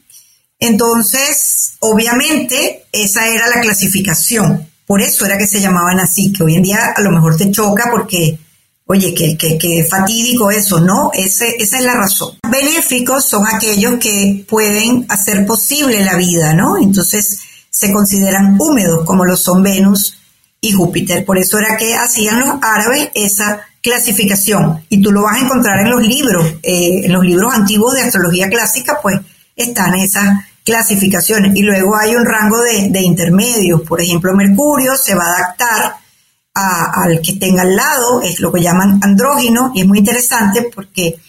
Entonces, obviamente, esa era la clasificación. Por eso era que se llamaban así, que hoy en día a lo mejor te choca porque, oye, que, que, fatídico eso, ¿no? Ese, esa es la razón. Benéficos son aquellos que pueden hacer posible la vida, ¿no? Entonces, se consideran húmedos, como lo son Venus y Júpiter. Por eso era que hacían los árabes esa clasificación y tú lo vas a encontrar en los libros, eh, en los libros antiguos de astrología clásica, pues están esas clasificaciones y luego hay un rango de, intermedios, por ejemplo Mercurio se va a adaptar al que tenga al lado, es lo que llaman andrógino y es muy interesante porque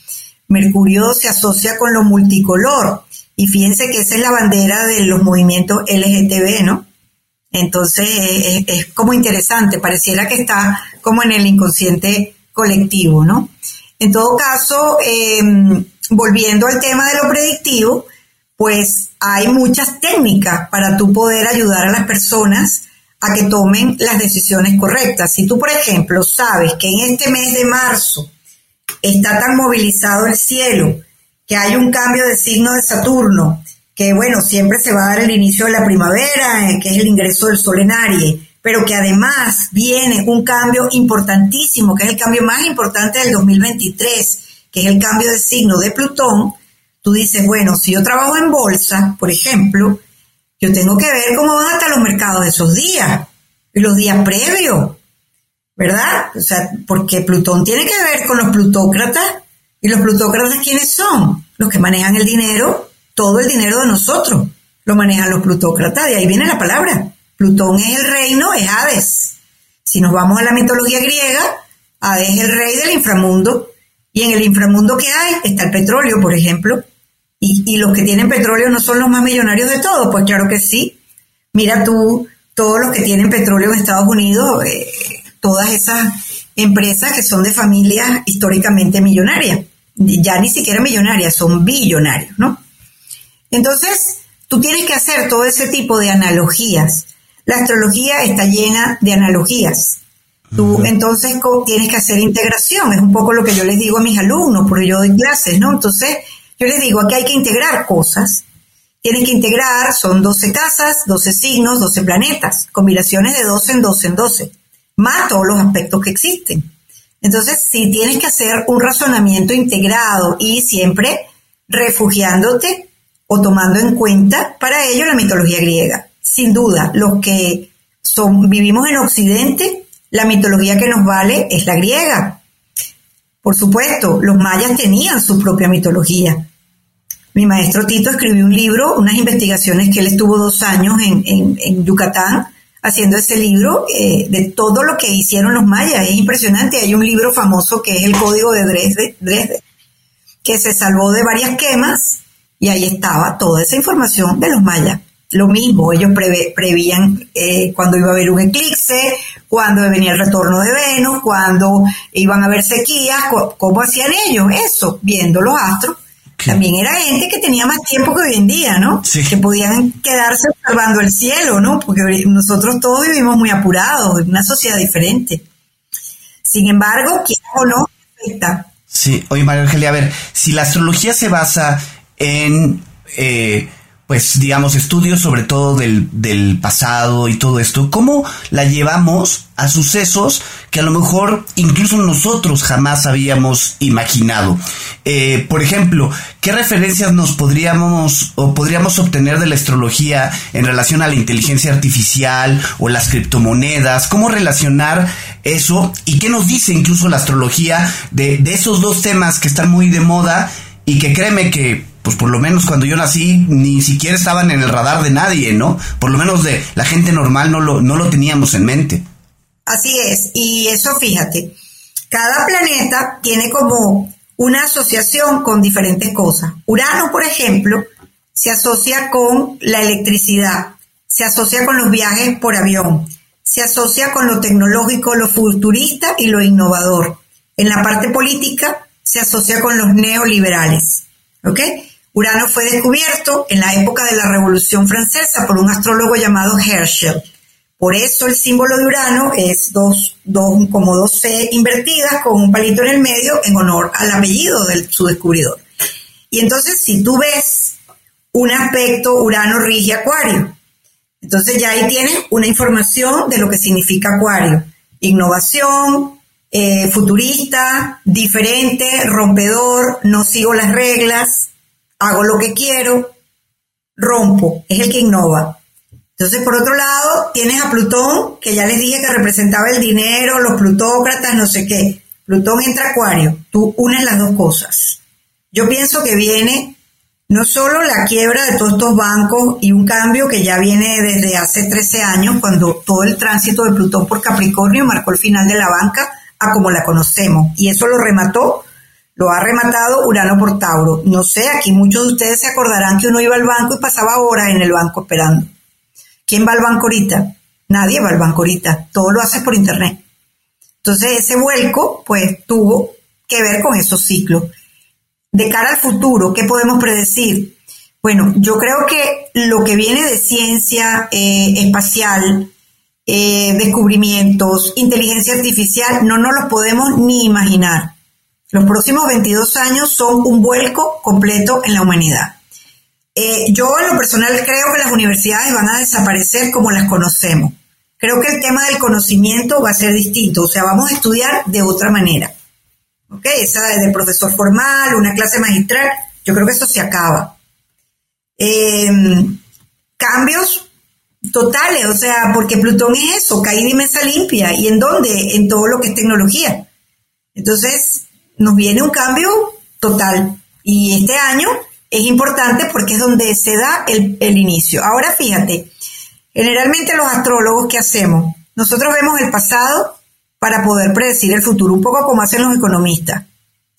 Mercurio se asocia con lo multicolor. Y fíjense que esa es la bandera de los movimientos LGTB, ¿no? Entonces es, como interesante, pareciera que está como en el inconsciente colectivo, ¿no? En todo caso, em, volviendo al tema de lo predictivo, pues hay muchas técnicas para tú poder ayudar a las personas a que tomen las decisiones correctas. Si tú, por ejemplo, sabes que en este mes de marzo está tan movilizado el cielo, que hay un cambio de signo de Saturno, que bueno, siempre se va a dar el inicio de la primavera, eh, que es el ingreso del sol en Aries, pero que además viene un cambio importantísimo, que es el cambio más importante del 2023, que es el cambio de signo de Plutón, tú dices, bueno, si yo trabajo en bolsa, por ejemplo, yo tengo que ver cómo van hasta los mercados de esos días y los días previos, ¿verdad? O sea, porque Plutón tiene que ver con los plutócratas y los plutócratas ¿quiénes son? Los que manejan el dinero, todo el dinero de nosotros, lo manejan los plutócratas, de ahí viene la palabra. Plutón es el reino, es Hades. Si nos vamos a la mitología griega, Hades es el rey del inframundo. Y en el inframundo que hay está el petróleo, por ejemplo. Y, los que tienen petróleo no son los más millonarios de todos, pues claro que sí. Mira tú, todos los que tienen petróleo en Estados Unidos, eh, todas esas empresas que son de familias históricamente millonarias, ya ni siquiera millonarias, son billonarios, ¿no? Entonces, tú tienes que hacer todo ese tipo de analogías. La astrología está llena de analogías. Tú entonces tienes que hacer integración, es un poco lo que yo les digo a mis alumnos, porque yo doy clases, ¿no? Entonces, yo les digo, aquí hay que integrar cosas. Tienes que integrar, son 12 casas, 12 signos, 12 planetas, combinaciones de 12 en 12 en 12, más todos los aspectos que existen. Entonces, si tienes que hacer un razonamiento integrado y siempre refugiándote o tomando en cuenta para ello la mitología griega. Sin duda, los que son, vivimos en Occidente, la mitología que nos vale es la griega. Por supuesto, los mayas tenían su propia mitología. Mi maestro Tito escribió un libro, unas investigaciones que él estuvo dos años en, Yucatán haciendo ese libro eh, de todo lo que hicieron los mayas. Es impresionante. Hay un libro famoso que es el Código de Dresde, Dresde que se salvó de varias quemas y ahí estaba toda esa información de los mayas. Lo mismo, ellos prevían eh, cuando iba a haber un eclipse, cuando venía el retorno de Venus, cuando iban a haber sequías, cómo hacían ellos eso, viendo los astros. También era gente que tenía más tiempo que hoy en día, ¿no? Que podían quedarse observando el cielo, ¿no? Porque nosotros todos vivimos muy apurados, en una sociedad diferente. Sin embargo, quién o no, afecta. Sí, oye María Angelia, a ver, si la astrología se basa en eh, pues digamos, estudios sobre todo del, del, pasado y todo esto, ¿cómo la llevamos a sucesos que a lo mejor incluso nosotros jamás habíamos imaginado? Eh, por ejemplo, ¿qué referencias nos podríamos o podríamos obtener de la astrología en relación a la inteligencia artificial o las criptomonedas? ¿Cómo relacionar eso? ¿Y qué nos dice incluso la astrología de, de esos dos temas que están muy de moda y que créeme que pues por lo menos cuando yo nací ni siquiera estaban en el radar de nadie, ¿no? Por lo menos de la gente normal no lo, no lo teníamos en mente. Así es, y eso fíjate, cada planeta tiene como una asociación con diferentes cosas. Urano, por ejemplo, se asocia con la electricidad, se asocia con los viajes por avión, se asocia con lo tecnológico, lo futurista y lo innovador. En la parte política se asocia con los neoliberales. ¿Ok? Urano fue descubierto en la época de la Revolución Francesa por un astrólogo llamado Herschel. Por eso el símbolo de Urano es dos, dos, como dos C invertidas con un palito en el medio en honor al apellido de su descubridor. Y entonces si tú ves un aspecto Urano rige Acuario, entonces ya ahí tienes una información de lo que significa Acuario. Innovación, eh, futurista, diferente, rompedor, no sigo las reglas, hago lo que quiero, rompo, es el que innova. Entonces, por otro lado, tienes a Plutón, que ya les dije que representaba el dinero, los plutócratas, no sé qué. Plutón entra Acuario, tú unes las dos cosas. Yo pienso que viene no solo la quiebra de todos estos bancos y un cambio que ya viene desde hace 13 años, cuando todo el tránsito de Plutón por Capricornio marcó el final de la banca a como la conocemos. Y eso lo remató Lo ha rematado Urano por Tauro. No sé, aquí muchos de ustedes se acordarán que uno iba al banco y pasaba horas en el banco esperando. ¿Quién va al banco ahorita? Nadie va al banco ahorita. Todo lo hace por internet. Entonces ese vuelco, pues, tuvo que ver con esos ciclos. De cara al futuro, ¿qué podemos predecir? Bueno, yo creo que lo que viene de ciencia eh, espacial, eh, descubrimientos, inteligencia artificial, no nos los podemos ni imaginar. Los próximos 22 años son un vuelco completo en la humanidad. Eh, yo en lo personal creo que las universidades van a desaparecer como las conocemos. Creo que el tema del conocimiento va a ser distinto, o sea, vamos a estudiar de otra manera. ¿Ok? Esa de profesor formal, una clase magistral, yo creo que eso se acaba. Em, cambios totales, o sea, porque Plutón es eso, caída y mesa limpia. ¿Y en dónde? En todo lo que es tecnología. Entonces, nos viene un cambio total. Y este año es importante porque es donde se da el, inicio. Ahora fíjate, generalmente los astrólogos, ¿qué hacemos? Nosotros vemos el pasado para poder predecir el futuro, un poco como hacen los economistas.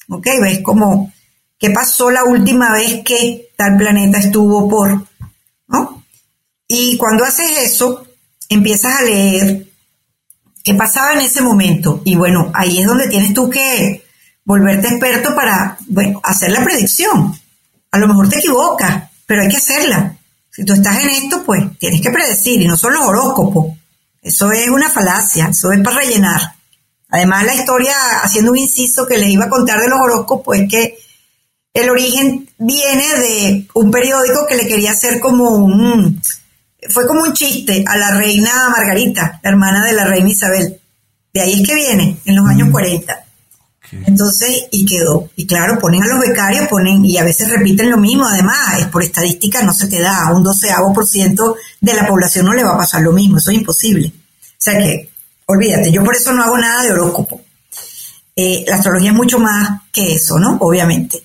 ¿Ok? ¿Ves como qué pasó la última vez que tal planeta estuvo por, ¿no? Y cuando haces eso, empiezas a leer qué pasaba en ese momento. Y bueno, ahí es donde tienes tú que volverte experto para bueno, hacer la predicción. A lo mejor te equivocas, pero hay que hacerla. Si tú estás en esto, pues tienes que predecir, y no son los horóscopos. Eso es una falacia, eso es para rellenar. Además, la historia, haciendo un inciso que les iba a contar de los horóscopos, es que el origen viene de un periódico que le quería hacer como un, fue como un chiste a la reina Margarita, la hermana de la reina Isabel. De ahí es que viene, en los años 40. Entonces, y quedó. Y claro, ponen a los becarios, ponen, y a veces repiten lo mismo, además, es por estadística, no se te da, a un doceavo por ciento de la población no le va a pasar lo mismo, eso es imposible. O sea que, olvídate, yo por eso no hago nada de horóscopo. Eh, la astrología es mucho más que eso, ¿no? Obviamente.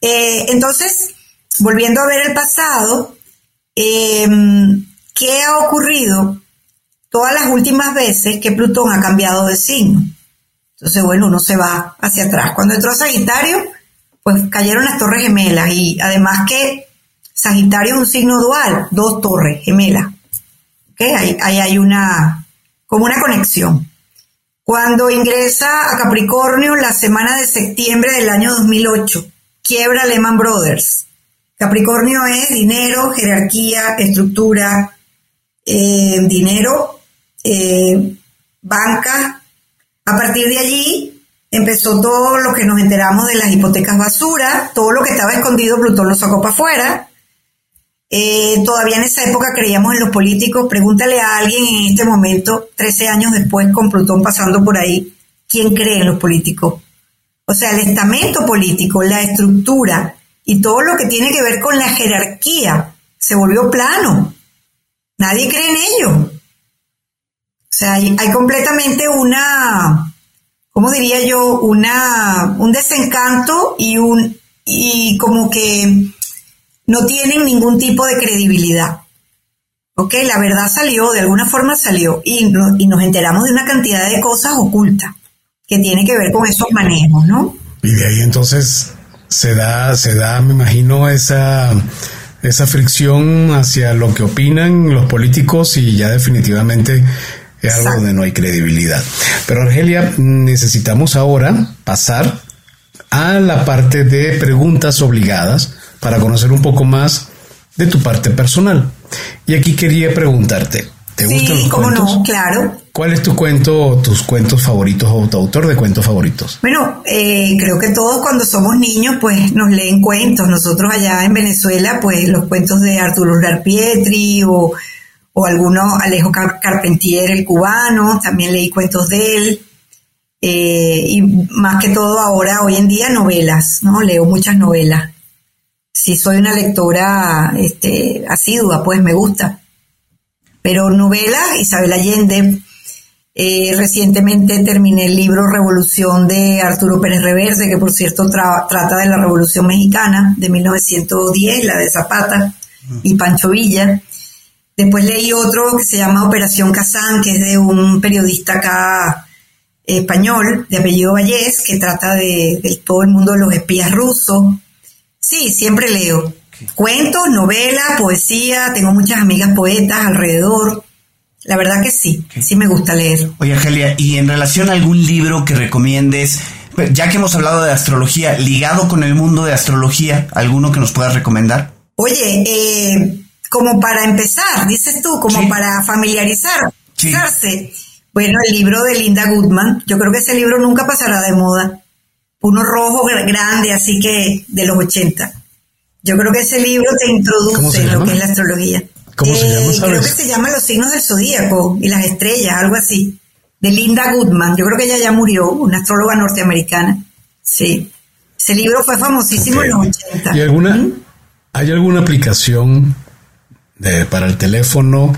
Eh, entonces, volviendo a ver el pasado, em, ¿qué ha ocurrido todas las últimas veces que Plutón ha cambiado de signo? Entonces, bueno, uno se va hacia atrás. Cuando entró Sagitario, pues cayeron las torres gemelas y además que Sagitario es un signo dual, dos torres gemelas. Ahí, ahí hay una, como una conexión. Cuando ingresa a Capricornio la semana de septiembre del año 2008, quiebra Lehman Brothers. Capricornio es dinero, jerarquía, estructura, eh, dinero, eh, banca, a partir de allí empezó todo lo que nos enteramos de las hipotecas basura, todo lo que estaba escondido Plutón lo sacó para afuera. Eh, todavía en esa época creíamos en los políticos. Pregúntale a alguien en este momento, 13 años después, con Plutón pasando por ahí, ¿quién cree en los políticos? O sea, el estamento político, la estructura y todo lo que tiene que ver con la jerarquía se volvió plano. Nadie cree en ello. O sea, hay, completamente una, ¿cómo diría yo? Una, un desencanto y un, y como que no tienen ningún tipo de credibilidad. Ok, la verdad salió, de alguna forma salió, y, y nos enteramos de una cantidad de cosas ocultas que tiene que ver con esos manejos, ¿no? Y de ahí entonces se da, se da, me imagino, esa, esa fricción hacia lo que opinan los políticos y ya definitivamente es algo donde no hay credibilidad. Pero Argelia, necesitamos ahora pasar a la parte de preguntas obligadas para conocer un poco más de tu parte personal. Y aquí quería preguntarte, ¿te gustan los cuentos? No, claro. ¿Cuál es tu cuento tus cuentos favoritos o tu autor de cuentos favoritos? Bueno, eh, creo que todos cuando somos niños pues nos leen cuentos. Nosotros allá en Venezuela pues los cuentos de Arturo Pietri o o alguno, Alejo Carpentier, el cubano, también leí cuentos de él, eh, y más que todo ahora, hoy en día, novelas, ¿no? Leo muchas novelas. Si soy una lectora este, asidua, pues me gusta. Pero novelas, Isabel Allende, eh, recientemente terminé el libro Revolución de Arturo Pérez Reverte, que por cierto trata de la Revolución Mexicana de 1910, la de Zapata y Pancho Villa. Después leí otro que se llama Operación Kazán, que es de un periodista acá español de apellido Vallés, que trata de, todo el mundo de los espías rusos. Sí, siempre leo. Cuentos, novelas, poesía, tengo muchas amigas poetas alrededor. La verdad que sí, sí me gusta leer. Oye, Argelia, ¿y en relación a algún libro que recomiendes, pues, ya que hemos hablado de astrología, ligado con el mundo de astrología, alguno que nos puedas recomendar? Oye, eh, como para empezar, dices tú, como para familiarizar, Bueno, el libro de Linda Goodman, yo creo que ese libro nunca pasará de moda. Uno rojo grande, así que de los 80. Yo creo que ese libro te introduce en lo que es la astrología. ¿Cómo se llama? Eh, creo que se llama Los signos del zodíaco y las estrellas, algo así. De Linda Goodman. Yo creo que ella ya murió, una astróloga norteamericana. Sí. Ese libro fue famosísimo en los 80. ¿Y alguna, hay alguna aplicación para el teléfono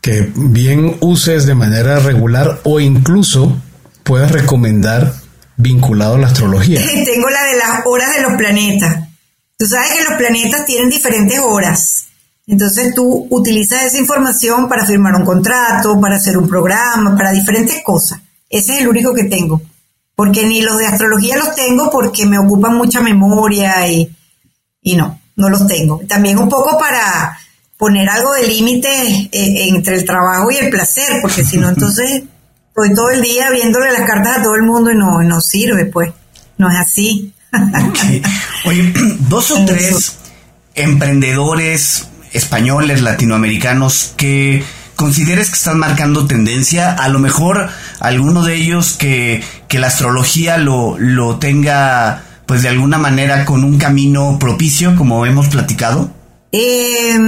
que bien uses de manera regular o incluso puedas recomendar vinculado a la astrología? Tengo la de las horas de los planetas. Tú sabes que los planetas tienen diferentes horas. Entonces tú utilizas esa información para firmar un contrato, para hacer un programa, para diferentes cosas. Ese es el único que tengo. Porque ni los de astrología los tengo porque me ocupan mucha memoria y, y no, no los tengo. También un poco para poner algo de límite eh, entre el trabajo y el placer, porque si no, entonces estoy todo el día viéndole las cartas a todo el mundo y no, no sirve, pues. No es así. Oye, dos o tres emprendedores españoles, latinoamericanos, que consideres que están marcando tendencia, a lo mejor alguno de ellos que, que la astrología lo, lo tenga pues de alguna manera con un camino propicio, como hemos platicado? Eh,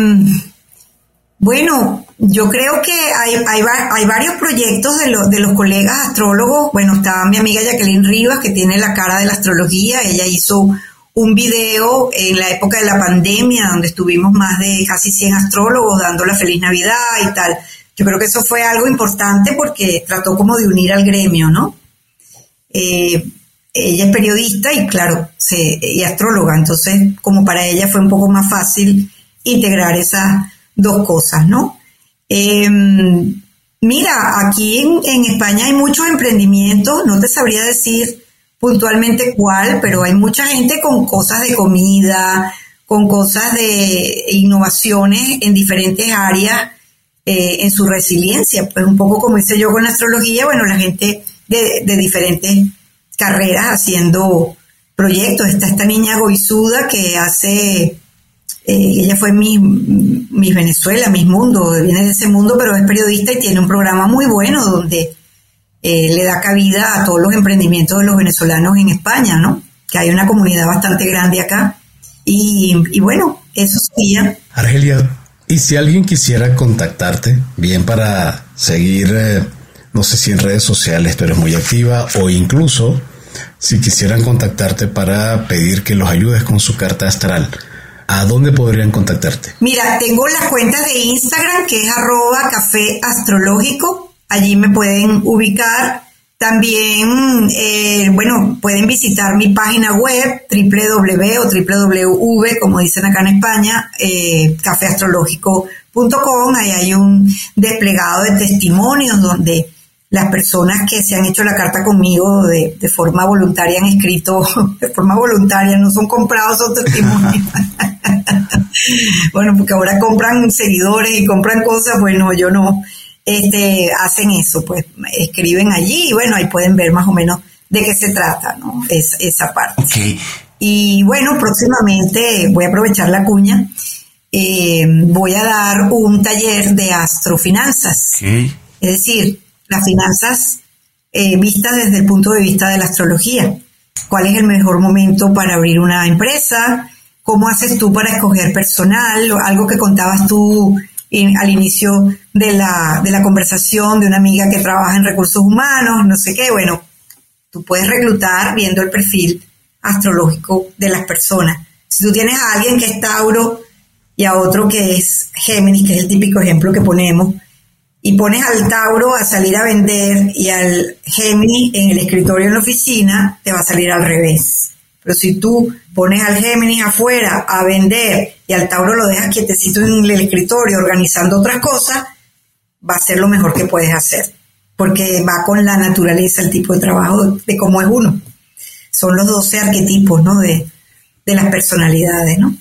bueno, yo creo que hay, hay, varios proyectos de, de los colegas astrólogos. Bueno, estaba mi amiga Jacqueline Rivas, que tiene la cara de la astrología. Ella hizo un video en la época de la pandemia, donde estuvimos más de casi 100 astrólogos dando la feliz Navidad y tal. Yo creo que eso fue algo importante porque trató como de unir al gremio, ¿no? Eh, ella es periodista y claro, se, y astróloga, entonces como para ella fue un poco más fácil integrar esas dos cosas, ¿no? Em, mira, aquí en, España hay muchos emprendimientos, no te sabría decir puntualmente cuál, pero hay mucha gente con cosas de comida, con cosas de innovaciones en diferentes áreas eh, en su resiliencia. Pues un poco como hice yo con astrología, bueno, la gente de, diferentes carreras haciendo proyectos. Está esta niña goizuda que hace, eh, ella fue mi, Venezuela, mi mundo, viene de ese mundo, pero es periodista y tiene un programa muy bueno donde eh, le da cabida a todos los emprendimientos de los venezolanos en España, ¿no? Que hay una comunidad bastante grande acá. Y, bueno, eso sería. Argelia, ¿y si alguien quisiera contactarte, bien para seguir, eh, no sé si en redes sociales, pero es muy activa, o incluso si quisieran contactarte para pedir que los ayudes con su carta astral, ¿a dónde podrían contactarte? Mira, tengo las cuentas de Instagram que es arroba café astrológico allí me pueden ubicar. También, eh, bueno, pueden visitar mi página web www o www, como dicen acá en España, eh, cafeastrológico.com. Ahí hay un desplegado de testimonios donde las personas que se han hecho la carta conmigo de, de forma voluntaria han escrito, de forma voluntaria, no son comprados, son testimonios. bueno, porque ahora compran seguidores y compran cosas, bueno, yo no este, hacen eso, pues escriben allí y bueno, ahí pueden ver más o menos de qué se trata, ¿no? Es, esa parte. Y bueno, próximamente voy a aprovechar la cuña. Eh, voy a dar un taller de astrofinanzas. Es decir, las finanzas eh, vistas desde el punto de vista de la astrología. ¿Cuál es el mejor momento para abrir una empresa? ¿Cómo haces tú para escoger personal? Algo que contabas tú al inicio de la, de la conversación de una amiga que trabaja en recursos humanos, no sé qué, bueno, tú puedes reclutar viendo el perfil astrológico de las personas. Si tú tienes a alguien que es Tauro y a otro que es Géminis, que es el típico ejemplo que ponemos, y pones al Tauro a salir a vender y al Géminis en el escritorio en la oficina, te va a salir al revés. Pero si tú pones al Géminis afuera a vender y al Tauro lo dejas quietecito en el escritorio organizando otras cosas, va a ser lo mejor que puedes hacer. porque va con la naturaleza, el tipo de trabajo de cómo es uno. Son los 12 arquetipos, ¿no? De, de las personalidades, ¿no?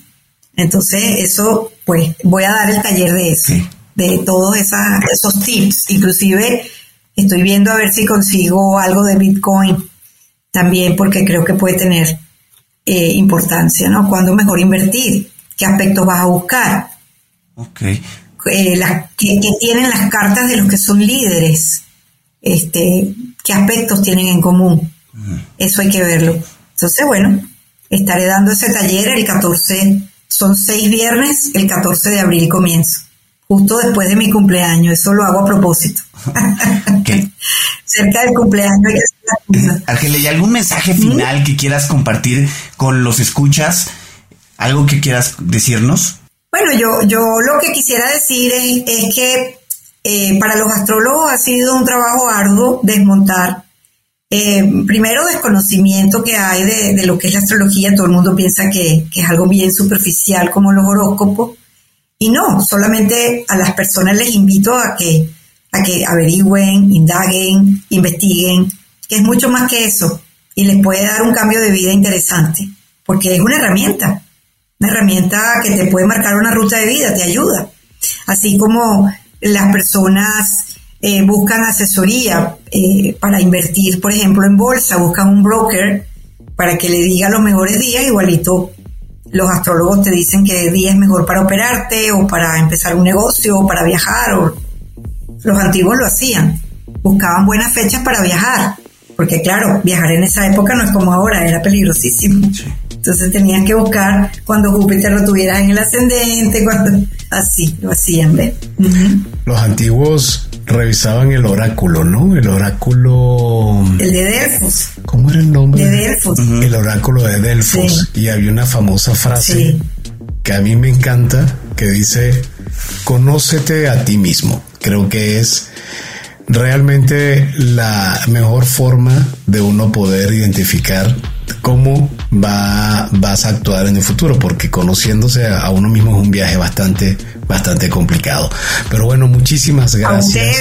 Entonces, eso, pues, voy a dar el taller de eso, de todos esos tips. Inclusive, estoy viendo a ver si consigo algo de Bitcoin también, porque creo que puede tener eh, importancia, ¿no? ¿Cuándo mejor invertir? ¿Qué aspectos vas a buscar? Ok. Eh, que, tienen las cartas de los que son líderes, este, qué aspectos tienen en común. Eso hay que verlo. Entonces, bueno, estaré dando ese taller el 14, son seis viernes, el 14 de abril comienzo, justo después de mi cumpleaños, eso lo hago a propósito. Cerca del cumpleaños hay que hacer Ángel, ¿y algún mensaje final que quieras compartir con los escuchas? ¿Algo que quieras decirnos? Bueno, yo, yo lo que quisiera decir es, que eh, para los astrólogos ha sido un trabajo arduo desmontar. Eh, primero, desconocimiento que hay de, lo que es la astrología. Todo el mundo piensa que, es algo bien superficial como los horóscopos. Y no, solamente a las personas les invito a que, a que averigüen, indaguen, investiguen, que es mucho más que eso. Y les puede dar un cambio de vida interesante, porque es una herramienta una herramienta que te puede marcar una ruta de vida, te ayuda. Así como las personas eh, buscan asesoría eh, para invertir, por ejemplo, en bolsa, buscan un broker para que le diga los mejores días, igualito los astrólogos te dicen que día es mejor para operarte o para empezar un negocio o para viajar. O... Los antiguos lo hacían, buscaban buenas fechas para viajar, porque claro, viajar en esa época no es como ahora, era peligrosísimo. Entonces tenían que buscar cuando Júpiter lo tuviera en el ascendente, cuando así lo hacían, ¿ves? Los antiguos revisaban el oráculo, ¿no? El oráculo. El de Delfos. ¿Cómo era el nombre? De Delfos. El oráculo de Delfos. Y había una famosa frase que a mí me encanta que dice: Conócete a ti mismo. Creo que es realmente la mejor forma de uno poder identificar cómo va, vas a actuar en el futuro, porque conociéndose a uno mismo es un viaje bastante, bastante complicado. Pero bueno, muchísimas gracias,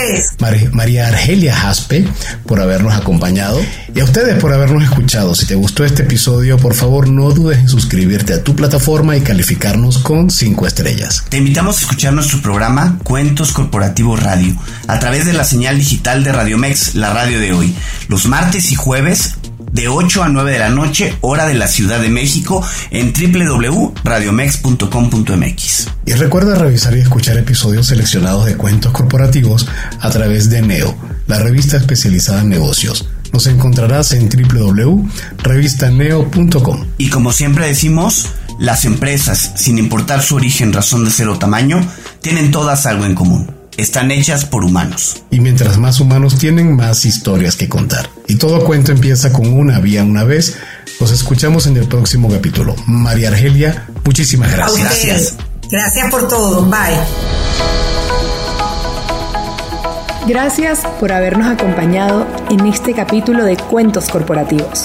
María Argelia Jaspe, por habernos acompañado y a ustedes por habernos escuchado. Si te gustó este episodio, por favor no dudes en suscribirte a tu plataforma y calificarnos con cinco estrellas. Te invitamos a escuchar nuestro programa Cuentos Corporativos Radio a través de la señal digital de Radio Mex, la radio de hoy, los martes y jueves de 8 a 9 de la noche, hora de la Ciudad de México, en www.radiomex.com.mx. Y recuerda revisar y escuchar episodios seleccionados de cuentos corporativos a través de Neo, la revista especializada en negocios. Nos encontrarás en www.revistaneo.com. Y como siempre decimos, las empresas, sin importar su origen, razón de ser o tamaño, tienen todas algo en común están hechas por humanos. Y mientras más humanos tienen, más historias que contar. Y todo cuento empieza con una vía una vez. Nos escuchamos en el próximo capítulo. María Argelia, muchísimas gracias. Gracias. Gracias por todo. Bye. Gracias por habernos acompañado en este capítulo de Cuentos Corporativos.